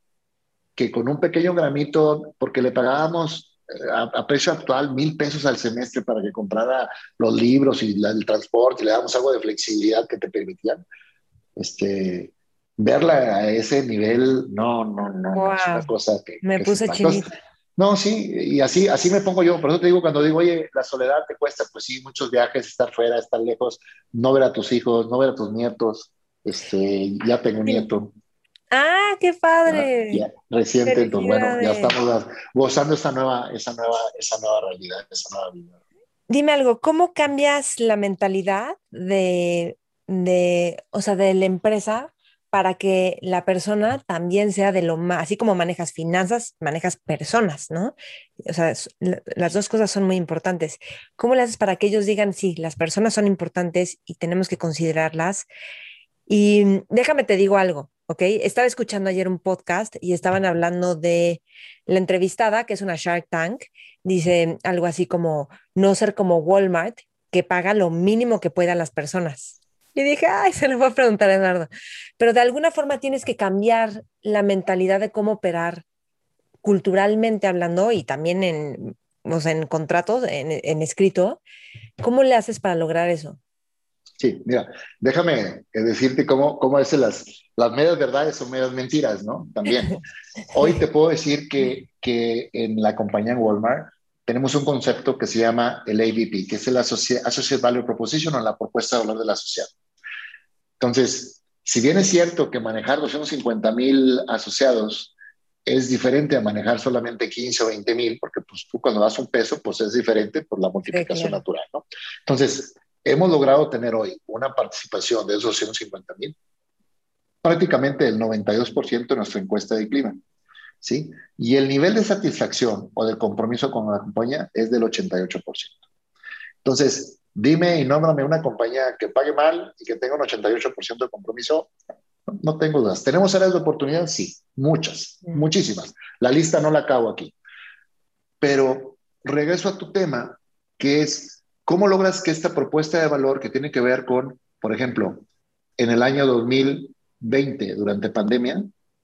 que con un pequeño gramito, porque le pagábamos eh, a, precio actual mil pesos al semestre para que comprara los libros y el transporte, y le damos algo de flexibilidad que te permitían, este, verla a ese nivel, no, no, no, es una cosa que... Me puse chinita. No, sí, y así, así me pongo yo. Por eso te digo, cuando digo, oye, la soledad te cuesta, pues sí, muchos viajes, estar fuera, estar lejos, no ver a tus hijos, no ver a tus nietos. Este, ya tengo un nieto. Ah, qué padre. reciente, entonces bueno, ya estamos gozando esa nueva, esa nueva, esa nueva realidad, esa nueva vida. Dime algo, ¿cómo cambias la mentalidad de, de, o sea, de la empresa para que la persona también sea de lo más, así como manejas finanzas, manejas personas, ¿no? O sea, las dos cosas son muy importantes. ¿Cómo le haces para que ellos digan, sí, las personas son importantes y tenemos que considerarlas? Y mm, déjame te digo algo, ¿ok? Estaba escuchando ayer un podcast y estaban hablando de la entrevistada, que es una Shark Tank, dice algo así como, no ser como Walmart, que paga lo mínimo que puedan las personas. Y dije, ay, se lo voy a preguntar a Eduardo. Pero de alguna forma tienes que cambiar la mentalidad de cómo operar culturalmente hablando y también en, o en contratos, en, en escrito. ¿Cómo le haces para lograr eso? Sí, mira, déjame eh, decirte cómo, cómo es las, las medias verdades son medias mentiras, ¿no? También. Hoy te puedo decir que, que en la compañía en Walmart tenemos un concepto que se llama el AVP, que es el Associate Value Proposition o la propuesta de valor del asociado. Entonces, si bien es cierto que manejar 250 mil asociados es diferente a manejar solamente 15 o 20 mil, porque pues, tú cuando das un peso, pues es diferente por la multiplicación natural, ¿no? Entonces, hemos logrado tener hoy una participación de esos 250 mil, prácticamente el 92% de nuestra encuesta de clima, ¿sí? Y el nivel de satisfacción o de compromiso con la compañía es del 88%. Entonces, Dime y nómbrame una compañía que pague mal y que tenga un 88% de compromiso. No, tengo dudas. ¿Tenemos áreas de oportunidad? Sí, muchas, mm. muchísimas. La lista no la acabo aquí. Pero regreso a tu tema, que es cómo logras que esta propuesta de valor que tiene que ver con, por ejemplo, en el año 2020, durante pandemia,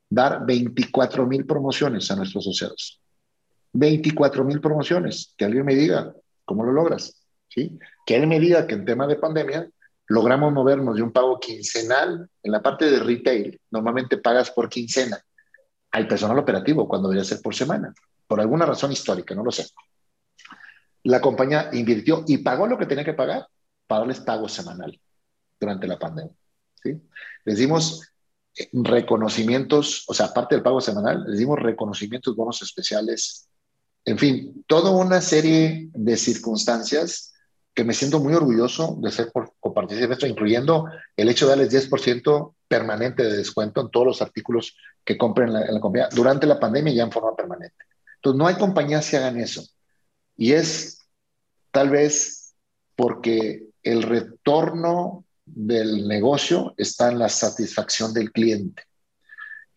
dar 24 mil promociones a nuestros asociados. 24 mil promociones. Que alguien me diga, ¿cómo lo logras? ¿Sí? que él me diga que en tema de pandemia logramos movernos de un pago quincenal en la parte de retail, normalmente pagas por quincena, al personal operativo cuando debería ser por semana, por alguna razón histórica, no lo sé. La compañía invirtió y pagó lo que tenía que pagar para darles pago semanal durante la pandemia. ¿Sí? Les dimos eh, reconocimientos, o sea, aparte del pago semanal, les dimos reconocimientos, bonos especiales, en fin, toda una serie de circunstancias que me siento muy orgulloso de ser copartícipe de esto, incluyendo el hecho de darles 10% permanente de descuento en todos los artículos que compren en la, en la compañía durante la pandemia ya en forma permanente. Entonces, no hay compañías que hagan eso. Y es tal vez porque el retorno del negocio está en la satisfacción del cliente.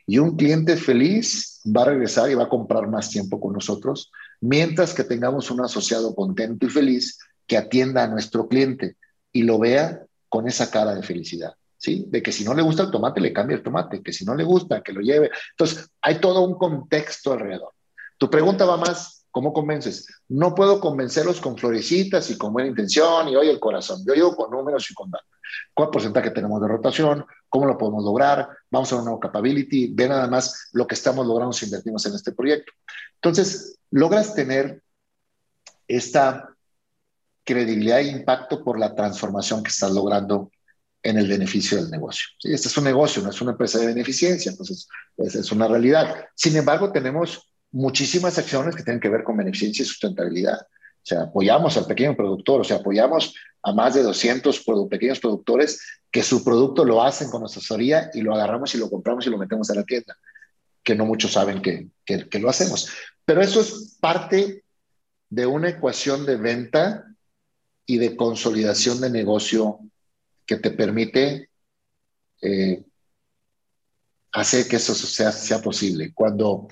Y un cliente feliz va a regresar y va a comprar más tiempo con nosotros, mientras que tengamos un asociado contento y feliz que atienda a nuestro cliente y lo vea con esa cara de felicidad, ¿sí? De que si no le gusta el tomate, le cambie el tomate, que si no le gusta, que lo lleve. Entonces, hay todo un contexto alrededor. Tu pregunta va más, ¿cómo convences? No puedo convencerlos con florecitas y con buena intención y hoy el corazón. Yo llego con números y con datos. ¿Cuál porcentaje tenemos de rotación? ¿Cómo lo podemos lograr? Vamos a una nueva capability. Ve nada más lo que estamos logrando si invertimos en este proyecto. Entonces, logras tener esta credibilidad e impacto por la transformación que estás logrando en el beneficio del negocio. ¿sí? Este es un negocio, no es una empresa de beneficencia, entonces es, es una realidad. Sin embargo, tenemos muchísimas acciones que tienen que ver con beneficencia y sustentabilidad. O sea, apoyamos al pequeño productor, o sea, apoyamos a más de 200 pequeños productores que su producto lo hacen con asesoría y lo agarramos y lo compramos y lo metemos a la tienda, que no muchos saben que, que, que lo hacemos. Pero eso es parte de una ecuación de venta y de consolidación de negocio que te permite eh, hacer que eso sea, sea posible. Cuando,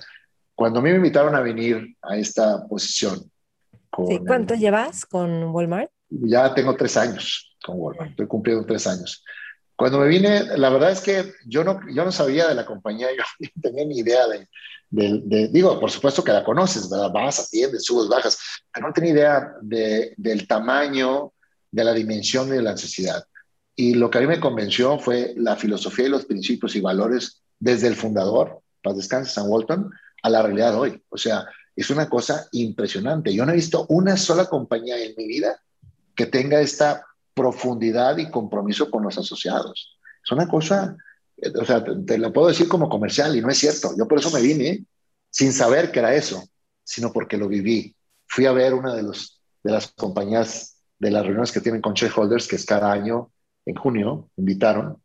cuando a mí me invitaron a venir a esta posición. ¿Cuánto llevas con Walmart? Ya tengo tres años con Walmart, estoy cumpliendo tres años. Cuando me vine, la verdad es que yo no, yo no sabía de la compañía, yo no tenía ni idea de, de, digo, por supuesto que la conoces, ¿verdad? Vas, atiendes, subes, bajas, pero no tenía idea de, del tamaño, de la dimensión y de la necesidad. Y lo que a mí me convenció fue la filosofía y los principios y valores desde el fundador, Paz Descanse, San Walton, a la realidad de hoy. O sea, es una cosa impresionante. Yo no he visto una sola compañía en mi vida que tenga esta profundidad y compromiso con los asociados. Es una cosa, o sea, te, lo puedo decir como comercial y no es cierto. Yo por eso me vine sin saber que era eso, sino porque lo viví. Fui a ver una de, de las compañías de las reuniones que tienen con shareholders, que es cada año en junio, invitaron.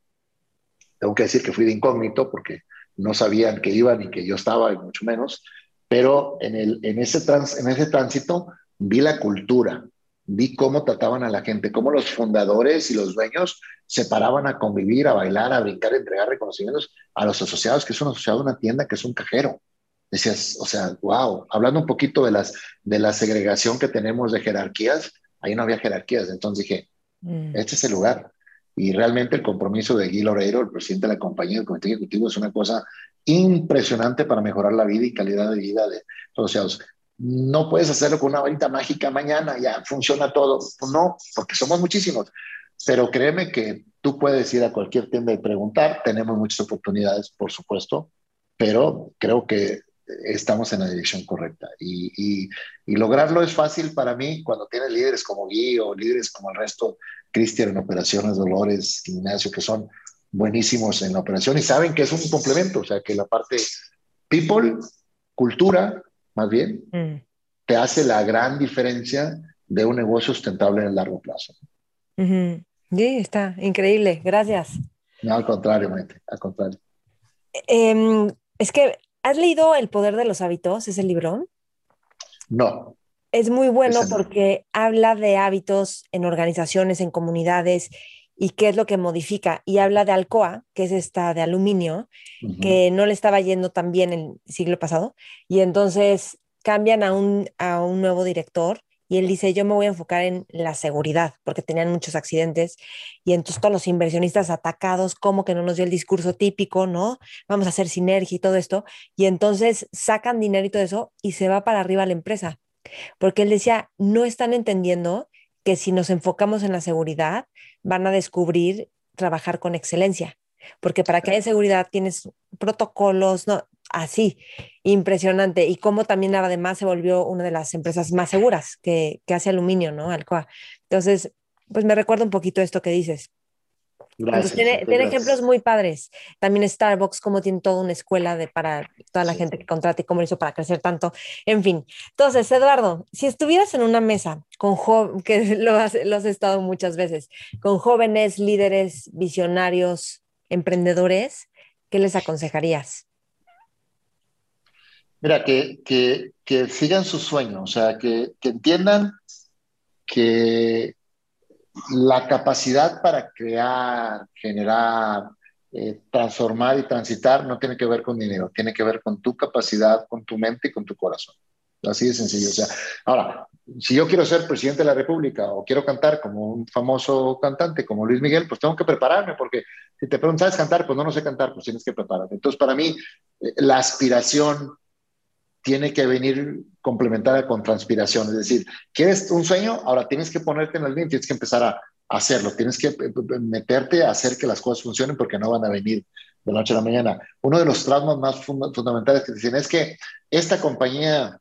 Tengo que decir que fui de incógnito porque no sabían que iban y que yo estaba, y mucho menos, pero en, el, en, ese, trans, en ese tránsito vi la cultura, vi cómo trataban a la gente, cómo los fundadores y los dueños se paraban a convivir, a bailar, a brincar, a entregar reconocimientos a los asociados, que es un asociado de una tienda, que es un cajero. Decías, o sea, wow, hablando un poquito de, las, de la segregación que tenemos de jerarquías, ahí no había jerarquías, entonces dije, mm. este es el lugar. Y realmente el compromiso de Guy Loreiro, el presidente de la compañía, del comité ejecutivo, es una cosa impresionante para mejorar la vida y calidad de vida de los asociados no puedes hacerlo con una varita mágica mañana, ya funciona todo. No, porque somos muchísimos. Pero créeme que tú puedes ir a cualquier tienda y preguntar. Tenemos muchas oportunidades, por supuesto, pero creo que estamos en la dirección correcta. Y, lograrlo es fácil para mí cuando tienes líderes como Guy o líderes como el resto, Cristian en operaciones, Dolores, Ignacio, que son buenísimos en la operación y saben que es un complemento, o sea, que la parte people, cultura más bien, mm. te hace la gran diferencia de un negocio sustentable en el largo plazo. Sí, está increíble, gracias. No, al contrario, Maite, al contrario. Em, es que, ¿has leído El poder de los hábitos, ese libro? No. Es muy bueno porque habla de hábitos en organizaciones, en comunidades y qué es lo que modifica. Y habla de Alcoa, que es esta de aluminio, que no le estaba yendo tan bien el siglo pasado. Y entonces cambian a un, a un nuevo director y él dice, yo me voy a enfocar en la seguridad, porque tenían muchos accidentes. Y entonces todos los inversionistas atacados, como que no nos dio el discurso típico, ¿no? Vamos a hacer sinergia y todo esto. Y entonces sacan dinero y todo eso y se va para arriba la empresa. Porque él decía, no están entendiendo que si nos enfocamos en la seguridad, van a descubrir trabajar con excelencia, porque para que haya seguridad tienes protocolos, no, así, impresionante. Y cómo también además se volvió una de las empresas más seguras que, que hace aluminio, ¿no? Alcoa. Entonces, pues me recuerda un poquito esto que dices tiene, ejemplos muy padres. También Starbucks, como tiene toda una escuela de, para toda la gente que contrata y cómo lo hizo para crecer tanto. En fin. Entonces, Eduardo, si estuvieras en una mesa con que lo has, lo has estado muchas veces, con jóvenes, líderes, visionarios, emprendedores, ¿qué les aconsejarías? Mira, que, que, que sigan su sueño, o sea, que, que entiendan que la capacidad para crear, generar, eh, transformar y transitar no tiene que ver con dinero, tiene que ver con tu capacidad, con tu mente y con tu corazón. Así de sencillo. O sea, ahora, si yo quiero ser presidente de la República o quiero cantar como un famoso cantante como Luis Miguel, pues tengo que prepararme, porque si te preguntas, ¿sabes cantar? Pues no, no sé cantar, pues tienes que prepararte. Entonces, para mí, eh, la aspiración tiene que venir complementada con transpiración. Es decir, ¿quieres un sueño? Ahora tienes que ponerte en el bien, tienes que empezar a, hacerlo, tienes que eh, eh, meterte a hacer que las cosas funcionen porque no van a venir de la noche a la mañana. Uno de los traumas más fundamentales que dicen es que esta compañía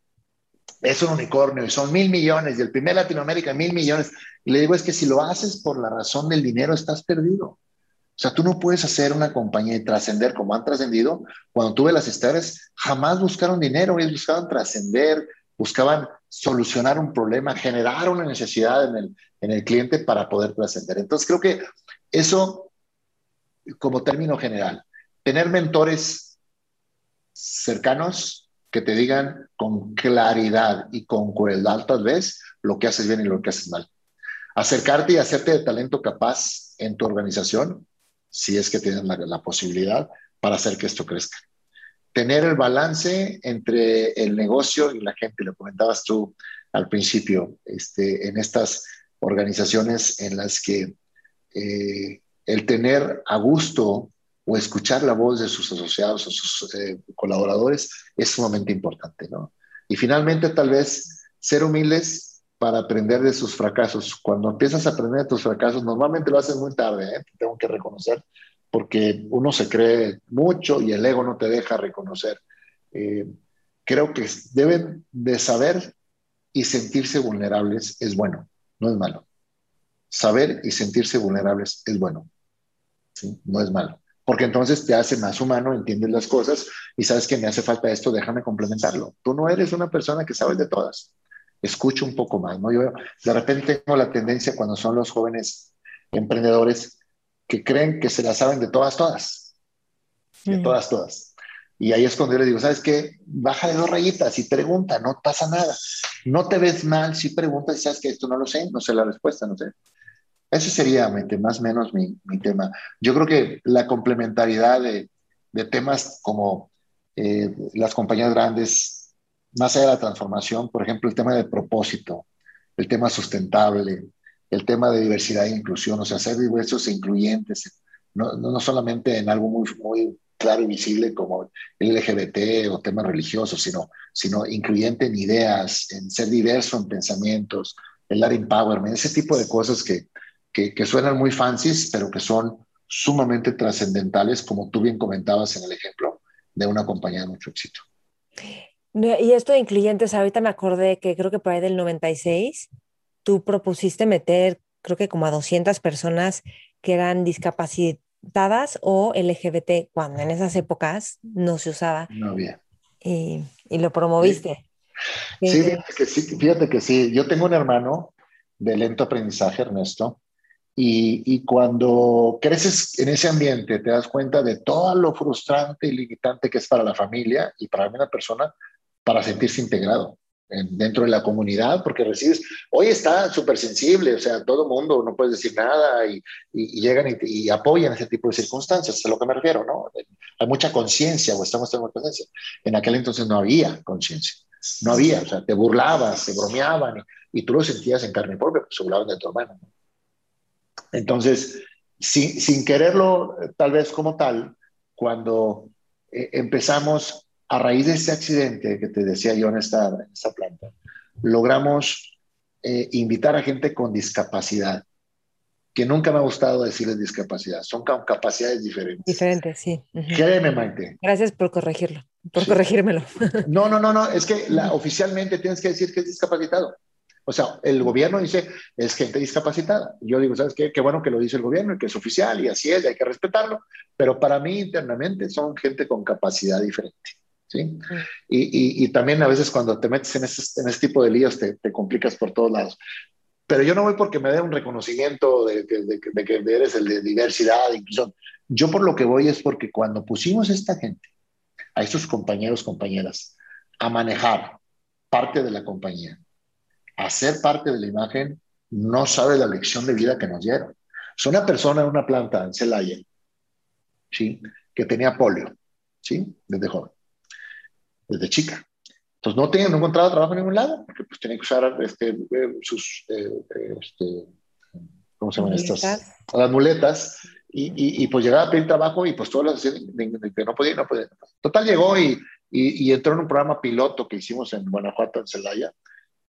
es un unicornio y son mil millones y el primer Latinoamérica mil millones. Y le digo es que si lo haces por la razón del dinero estás perdido. O sea, tú no puedes hacer una compañía y trascender como han trascendido. Cuando tuve las historias, jamás buscaron dinero, ellos buscaban trascender, buscaban solucionar un problema, generar una necesidad en el, en el cliente para poder trascender. Entonces, creo que eso, como término general, tener mentores cercanos que te digan con claridad y con crueldad tal vez lo que haces bien y lo que haces mal. Acercarte y hacerte de talento capaz en tu organización si es que tienen la, posibilidad para hacer que esto crezca. Tener el balance entre el negocio y la gente, lo comentabas tú al principio, este, en estas organizaciones en las que eh, el tener a gusto o escuchar la voz de sus asociados o sus eh, colaboradores es sumamente importante, ¿no? Y finalmente, tal vez ser humildes para aprender de sus fracasos. Cuando empiezas a aprender de tus fracasos, normalmente lo haces muy tarde, ¿eh? tengo que reconocer, porque uno se cree mucho y el ego no te deja reconocer. Eh, creo que deben de saber y sentirse vulnerables es bueno, no es malo. Saber y sentirse vulnerables es bueno, ¿sí? no es malo porque entonces te hace más humano, entiendes las cosas y sabes que me hace falta esto, déjame complementarlo. Tú no eres una persona que sabes de todas. Escucha un poco más, ¿no? Yo de repente tengo la tendencia cuando son los jóvenes emprendedores que creen que se la saben de todas, todas. De todas, todas. Y ahí es cuando yo les digo, ¿sabes qué? Baja de dos rayitas y pregunta, no pasa nada. No te ves mal si preguntas y sabes que esto no lo sé, no sé la respuesta, no sé. Ese sería más o menos mi, mi, tema. Yo creo que la complementariedad de, de temas como eh, las compañías grandes, más allá de la transformación, por ejemplo, el tema de propósito, el tema sustentable, el tema de diversidad e inclusión, o sea, ser diversos e incluyentes, no, no, solamente en algo muy, muy claro y visible como el LGBT o temas religiosos, sino, sino incluyente en ideas, en ser diverso en pensamientos, el dar empowerment, ese tipo de cosas que, que, suenan muy fancies, pero que son sumamente trascendentales, como tú bien comentabas en el ejemplo de una compañía de mucho éxito. Y esto de incluyentes, ahorita me acordé que creo que por ahí del 96, tú propusiste meter, creo que como a 200 personas que eran discapacitadas o LGBT, cuando en esas épocas no se usaba. No había. Y, y lo promoviste. Sí, fíjate que sí, fíjate que sí. Yo tengo un hermano de lento aprendizaje, Ernesto, y, cuando creces en ese ambiente, te das cuenta de todo lo frustrante y limitante que es para la familia y para una persona para sentirse integrado dentro de la comunidad, porque recibes, hoy está súper sensible, o sea, todo mundo, no puedes decir nada y, llegan y, apoyan ese tipo de circunstancias, a lo que me refiero, ¿no? Hay mucha conciencia o estamos teniendo conciencia. En aquel entonces no había conciencia, no había, o sea, te burlabas, te bromeaban y, tú lo sentías en carne propia, pues se burlaban de tu hermano, ¿no? Entonces, sin, quererlo tal vez como tal, cuando eh, empezamos a raíz de ese accidente que te decía yo en esta, en esta planta, logramos eh, invitar a gente con discapacidad, que nunca me ha gustado decirles discapacidad, son capacidades diferentes. Diferentes, sí. Créeme, Maite. Gracias por corregirlo, por corregírmelo. No, no, no, no, es que oficialmente tienes que decir que es discapacitado. O sea, el gobierno dice, es gente discapacitada. Yo digo, ¿sabes qué? Qué bueno que lo dice el gobierno y que es oficial y así es, hay que respetarlo, pero para mí internamente son gente con capacidad diferente. ¿Sí? Y, y, también a veces cuando te metes en ese, en ese tipo de líos te, te, complicas por todos lados. Pero yo no voy porque me dé un reconocimiento de, de, de, que eres el de diversidad, incluso. Yo por lo que voy es porque cuando pusimos a esta gente, a estos compañeros, compañeras, a manejar parte de la compañía, hacer parte de la imagen, no sabe la lección de vida que nos dieron. Es una persona en una planta en Celaya, ¿sí? Que tenía polio, ¿sí? Desde joven, desde chica. Entonces no, tenía, no encontraba trabajo en ningún lado, porque pues tenía que usar este, eh, sus, eh, este, ¿cómo se llaman estas? Las muletas. Y, y, pues llegaba a pedir trabajo y pues todas las que no podía, no podía. Total llegó y, y, entró en un programa piloto que hicimos en Guanajuato, en Celaya,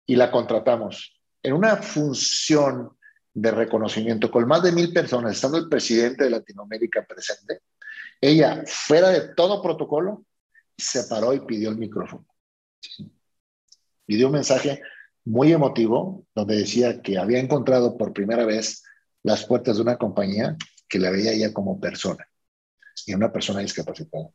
y la contratamos en una función de reconocimiento con más de mil personas, estando el presidente de Latinoamérica presente, ella, fuera de todo protocolo, se paró y pidió el micrófono. Y dio un mensaje muy emotivo, donde decía que había encontrado por primera vez las puertas de una compañía que la veía ella como persona, y una persona discapacitada.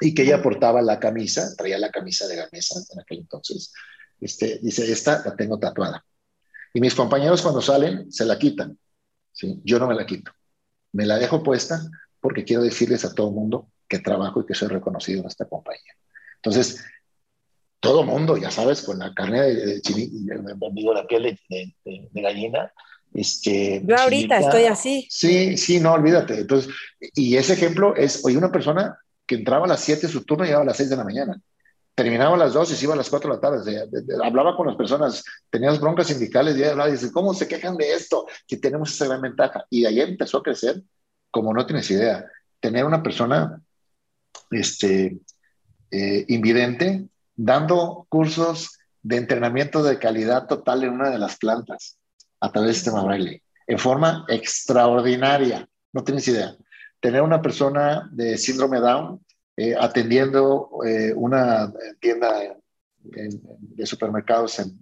Y que ella portaba la camisa, traía la camisa de Gamesa en aquel entonces, este, dice, esta la tengo tatuada. Y mis compañeros cuando salen se la quitan. ¿sí? Yo no me la quito. Me la dejo puesta porque quiero decirles a todo el mundo que trabajo y que soy reconocido en esta compañía. Entonces, todo mundo, ya sabes, con la carne de, de, la piel de, gallina, Este, Yo ahorita estoy así. Sí, sí, no, olvídate. Entonces, y ese ejemplo es, oye, una persona que entraba a las 7 su turno y llegaba a las 6 de la mañana. Terminaba a las 2 y se iba a las 4 de la tarde. hablaba con las personas, tenías broncas sindicales y hablaba y dice, ¿cómo se quejan de esto? Que tenemos esa gran ventaja. Y de ahí empezó a crecer, como no tienes idea. Tener una persona este, eh, invidente dando cursos de entrenamiento de calidad total en una de las plantas a través del sistema Braille, en forma extraordinaria. No tienes idea. Tener una persona de síndrome Down eh, atendiendo eh, una tienda de supermercados en,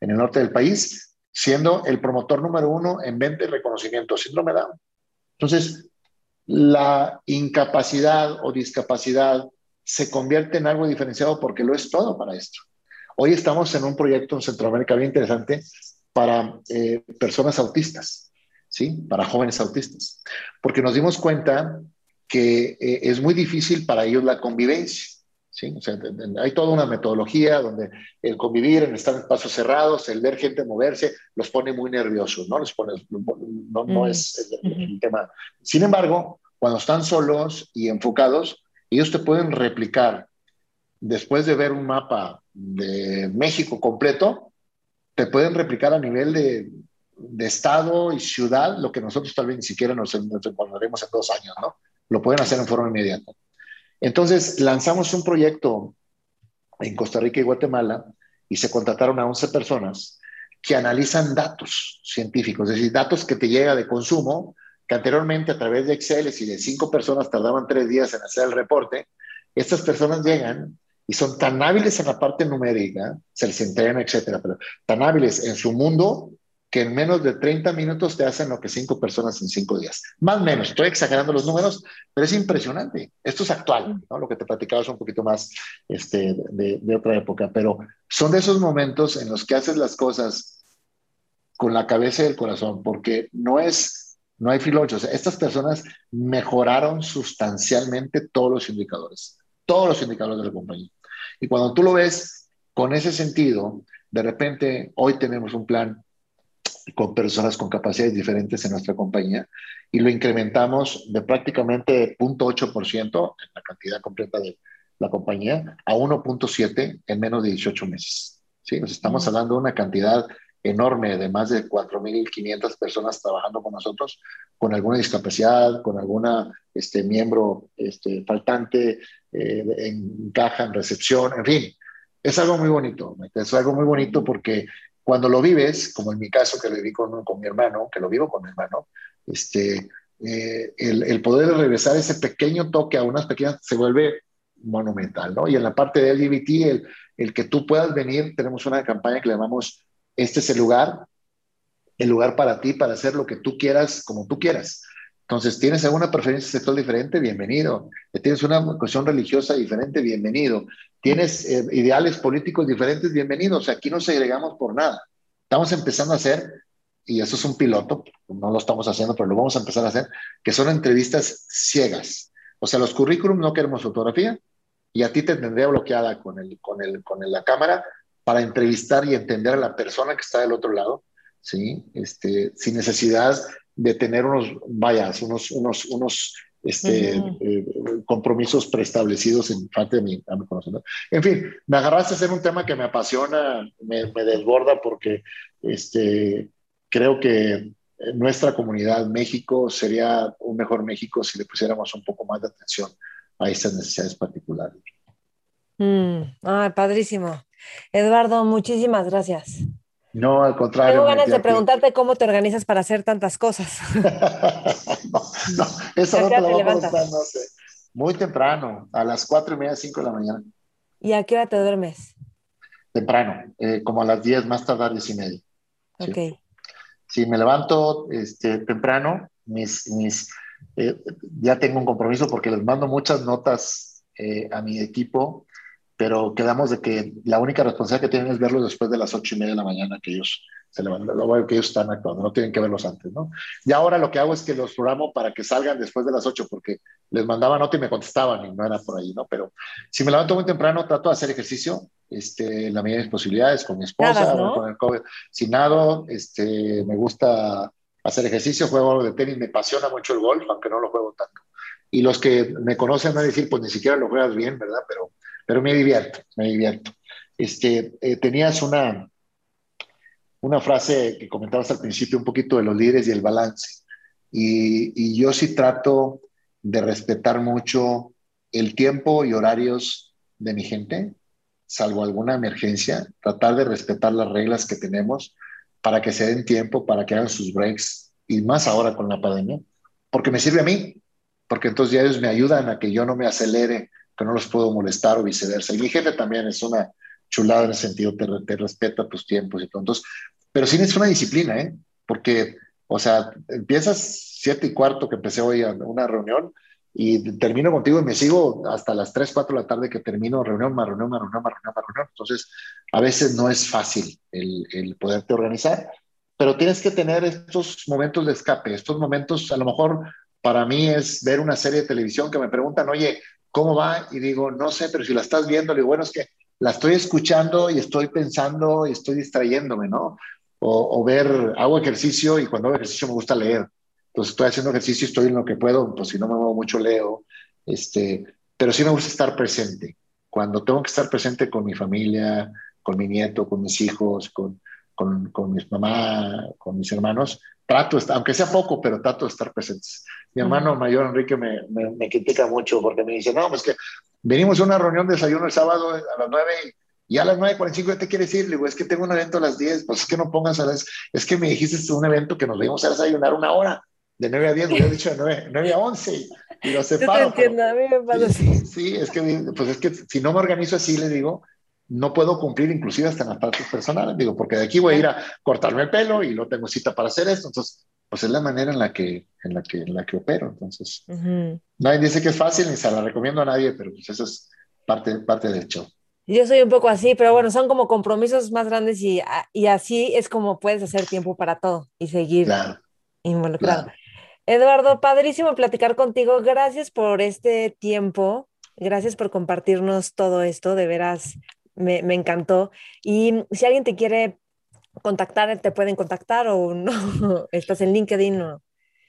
el norte del país, siendo el promotor número uno en venta y reconocimiento síndrome Down. Entonces, la incapacidad o discapacidad se convierte en algo diferenciado porque lo es todo para esto. Hoy estamos en un proyecto en Centroamérica bien interesante para eh, personas autistas, ¿sí? Para jóvenes autistas, porque nos dimos cuenta que eh, es muy difícil para ellos la convivencia. ¿sí? O sea, hay toda una metodología donde el convivir, en estar en espacios cerrados, el ver gente moverse, los pone muy nerviosos, ¿no? Los pone, no, no es el, tema. Sin embargo, cuando están solos y enfocados, ellos te pueden replicar, después de ver un mapa de México completo, te pueden replicar a nivel de, de estado y ciudad lo que nosotros tal vez ni siquiera nos, nos encontraremos en dos años, ¿no? Lo pueden hacer en forma inmediata. Entonces, lanzamos un proyecto en Costa Rica y Guatemala y se contrataron a 11 personas que analizan datos científicos, es decir, datos que te llega de consumo, que anteriormente a través de Excel y de cinco personas tardaban tres días en hacer el reporte, estas personas llegan y son tan hábiles en la parte numérica, se les entrena, etcétera, pero tan hábiles en su mundo que en menos de 30 minutos te hacen lo que cinco personas en cinco días. Más o menos, estoy exagerando los números, pero es impresionante. Esto es actual, ¿no? Lo que te platicaba es un poquito más este, de, de otra época, pero son de esos momentos en los que haces las cosas con la cabeza y el corazón, porque no es, no hay filochos. Estas personas mejoraron sustancialmente todos los indicadores, todos los indicadores de la compañía. Y cuando tú lo ves con ese sentido, de repente hoy tenemos un plan con personas con capacidades diferentes en nuestra compañía y lo incrementamos de prácticamente 0.8% en la cantidad completa de la compañía a 1.7 en menos de 18 meses. ¿sí? Nos estamos hablando de una cantidad enorme de más de 4.500 personas trabajando con nosotros con alguna discapacidad, con alguna este, miembro este, faltante, eh, en caja, en recepción, en fin. Es algo muy bonito, es algo muy bonito porque cuando lo vives, como en mi caso que lo viví con, mi hermano, que lo vivo con mi hermano, este, eh, el, el, poder regresar ese pequeño toque a unas pequeñas se vuelve monumental, ¿no? Y en la parte de LGBT, el, el que tú puedas venir, tenemos una campaña que le llamamos Este es el lugar, el lugar para ti, para hacer lo que tú quieras, como tú quieras. Entonces, ¿tienes alguna preferencia sexual diferente? Bienvenido. ¿Tienes una cuestión religiosa diferente? Bienvenido. ¿Tienes eh, ideales políticos diferentes? Bienvenidos. Aquí no segregamos por nada. Estamos empezando a hacer, y eso es un piloto, no lo estamos haciendo, pero lo vamos a empezar a hacer, que son entrevistas ciegas. O sea, los currículums no queremos fotografía y a ti te tendría bloqueada con, el, con, el, con la cámara para entrevistar y entender a la persona que está del otro lado, ¿sí? Este, sin necesidad de tener unos, vayas, unos, unos, unos este, eh, compromisos preestablecidos en parte de mi, conocimiento. En fin, me agarraste a hacer un tema que me apasiona, me, desborda porque este, creo que nuestra comunidad, México, sería un mejor México si le pusiéramos un poco más de atención a estas necesidades particulares. Mm, ah, padrísimo. Eduardo, muchísimas gracias. No, al contrario. Tengo ganas de preguntarte cómo te organizas para hacer tantas cosas. no, no, eso no te lo voy a no sé. Muy temprano, a las cuatro y media, cinco de la mañana. ¿Y a qué hora te duermes? Temprano, eh, como a las diez, más tarde, diez y media. Ok. Sí, me levanto este, temprano, mis, mis, eh, ya tengo un compromiso porque les mando muchas notas eh, a mi equipo pero quedamos de que la única responsabilidad que tienen es verlos después de las ocho y media de la mañana que ellos se levantan, lo que ellos están actuando, no tienen que verlos antes, ¿no? Y ahora lo que hago es que los programo para que salgan después de las ocho, porque les mandaba nota y me contestaban y no era por ahí, ¿no? Pero si me levanto muy temprano, trato de hacer ejercicio, este, la medida de mis posibilidades, con mi esposa, con el COVID, sin nado, este, me gusta hacer ejercicio, juego algo de tenis, me apasiona mucho el golf, aunque no lo juego tanto. Y los que me conocen van a decir, pues ni siquiera lo juegas bien, ¿verdad? Pero, pero me divierto, me divierto. Este, eh, tenías una, una frase que comentabas al principio un poquito de los líderes y el balance. Y, yo sí trato de respetar mucho el tiempo y horarios de mi gente, salvo alguna emergencia, tratar de respetar las reglas que tenemos para que se den tiempo, para que hagan sus breaks, y más ahora con la pandemia, porque me sirve a mí, porque entonces ya ellos me ayudan a que yo no me acelere, que no los puedo molestar o viceversa. Y mi jefe también es una chulada en el sentido, te, te respeta tus tiempos y todo. Entonces, pero sí es una disciplina, ¿eh? Porque, o sea, empiezas siete y cuarto que empecé hoy a una reunión, y termino contigo y me sigo hasta las 3, 4 de la tarde que termino reunión, más reunión, más reunión, más reunión, más reunión. Entonces, a veces no es fácil el, el, poderte organizar, pero tienes que tener estos momentos de escape, estos momentos, a lo mejor para mí es ver una serie de televisión que me preguntan, oye, ¿cómo va? Y digo, no sé, pero si la estás viendo, le digo, bueno, es que la estoy escuchando y estoy pensando y estoy distrayéndome, ¿no? O, ver, hago ejercicio y cuando hago ejercicio me gusta leer. Entonces estoy haciendo ejercicio, estoy en lo que puedo, pues si no me muevo mucho leo, este, pero sí me gusta estar presente. Cuando tengo que estar presente con mi familia, con mi nieto, con mis hijos, con, con, con mi mamá, con mis hermanos, trato, aunque sea poco, pero trato de estar presentes. Mi hermano mayor, Enrique, me, me, me, critica mucho porque me dice, no, pues que venimos a una reunión de desayuno el sábado a las 9 y a las 9.45 ya te quieres ir. Le digo, es que tengo un evento a las 10, pues es que no pongas a las... Es que me dijiste un evento que nos debíamos a desayunar una hora de 9 a 10, me he dicho de 9, 9, a 11 y lo separo. Yo te entiendo, a mí me pasa sí, así. Sí, es que, pues es que si no me organizo así, le digo, no puedo cumplir inclusive hasta en las partes personales, digo, porque de aquí voy a ir a cortarme el pelo y no tengo cita para hacer esto, entonces, pues es la manera en la que, en la que, en la que opero, entonces, uh -huh. nadie dice que es fácil ni se la recomiendo a nadie, pero pues eso es parte, parte del show. Yo soy un poco así, pero bueno, son como compromisos más grandes y, y así es como puedes hacer tiempo para todo y seguir claro, involucrado. Claro. Eduardo, padrísimo platicar contigo. Gracias por este tiempo. Gracias por compartirnos todo esto. De veras, me, me encantó. Y si alguien te quiere contactar, te pueden contactar o no. ¿Estás en LinkedIn o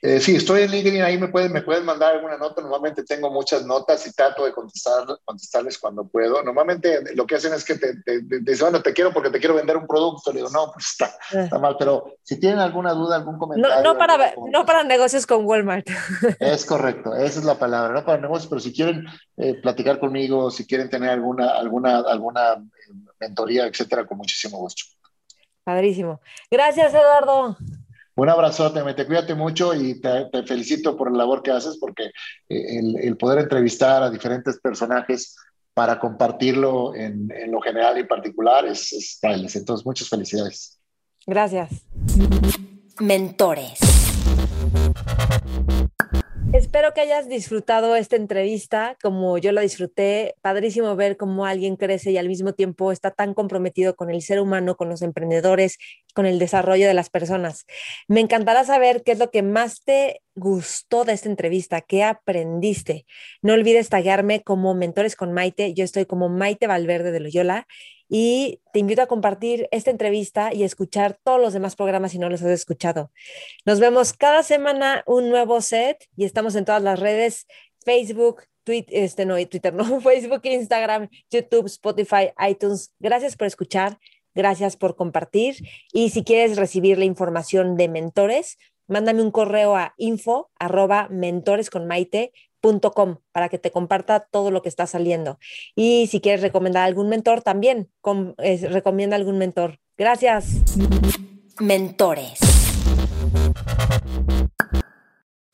eh, sí, estoy en LinkedIn, ahí me pueden, me pueden mandar alguna nota. Normalmente tengo muchas notas y trato de contestar, contestarles cuando puedo. Normalmente lo que hacen es que te, te, te, dicen, bueno, te quiero porque te quiero vender un producto. Le digo, no, pues está, está mal. Pero si tienen alguna duda, algún comentario. No, no, para, no para negocios con Walmart. Es correcto, esa es la palabra, no para negocios, pero si quieren eh, platicar conmigo, si quieren tener alguna, alguna, alguna eh, mentoría, etcétera, con muchísimo gusto. Padrísimo. Gracias, Eduardo. Un abrazote, te cuídate mucho y te, te, felicito por la labor que haces porque el, el poder entrevistar a diferentes personajes para compartirlo en, en, lo general y particular es, es tales. Entonces, muchas felicidades. Gracias. Mentores. Espero que hayas disfrutado esta entrevista como yo la disfruté. Padrísimo ver cómo alguien crece y al mismo tiempo está tan comprometido con el ser humano, con los emprendedores, con el desarrollo de las personas. Me encantará saber qué es lo que más te gustó de esta entrevista, qué aprendiste. No olvides taguearme como Mentores con Maite. Yo estoy como Maite Valverde de Loyola y te invito a compartir esta entrevista y escuchar todos los demás programas si no los has escuchado. Nos vemos cada semana un nuevo set y estamos en todas las redes, Facebook, Twitter, este Twitter no, Facebook, Instagram, YouTube, Spotify, iTunes. Gracias por escuchar, gracias por compartir y si quieres recibir la información de mentores, mándame un correo a info arroba mentores Com para que te comparta todo lo que está saliendo. Y si quieres recomendar algún mentor, también com, eh, recomienda algún mentor. Gracias. Mentores.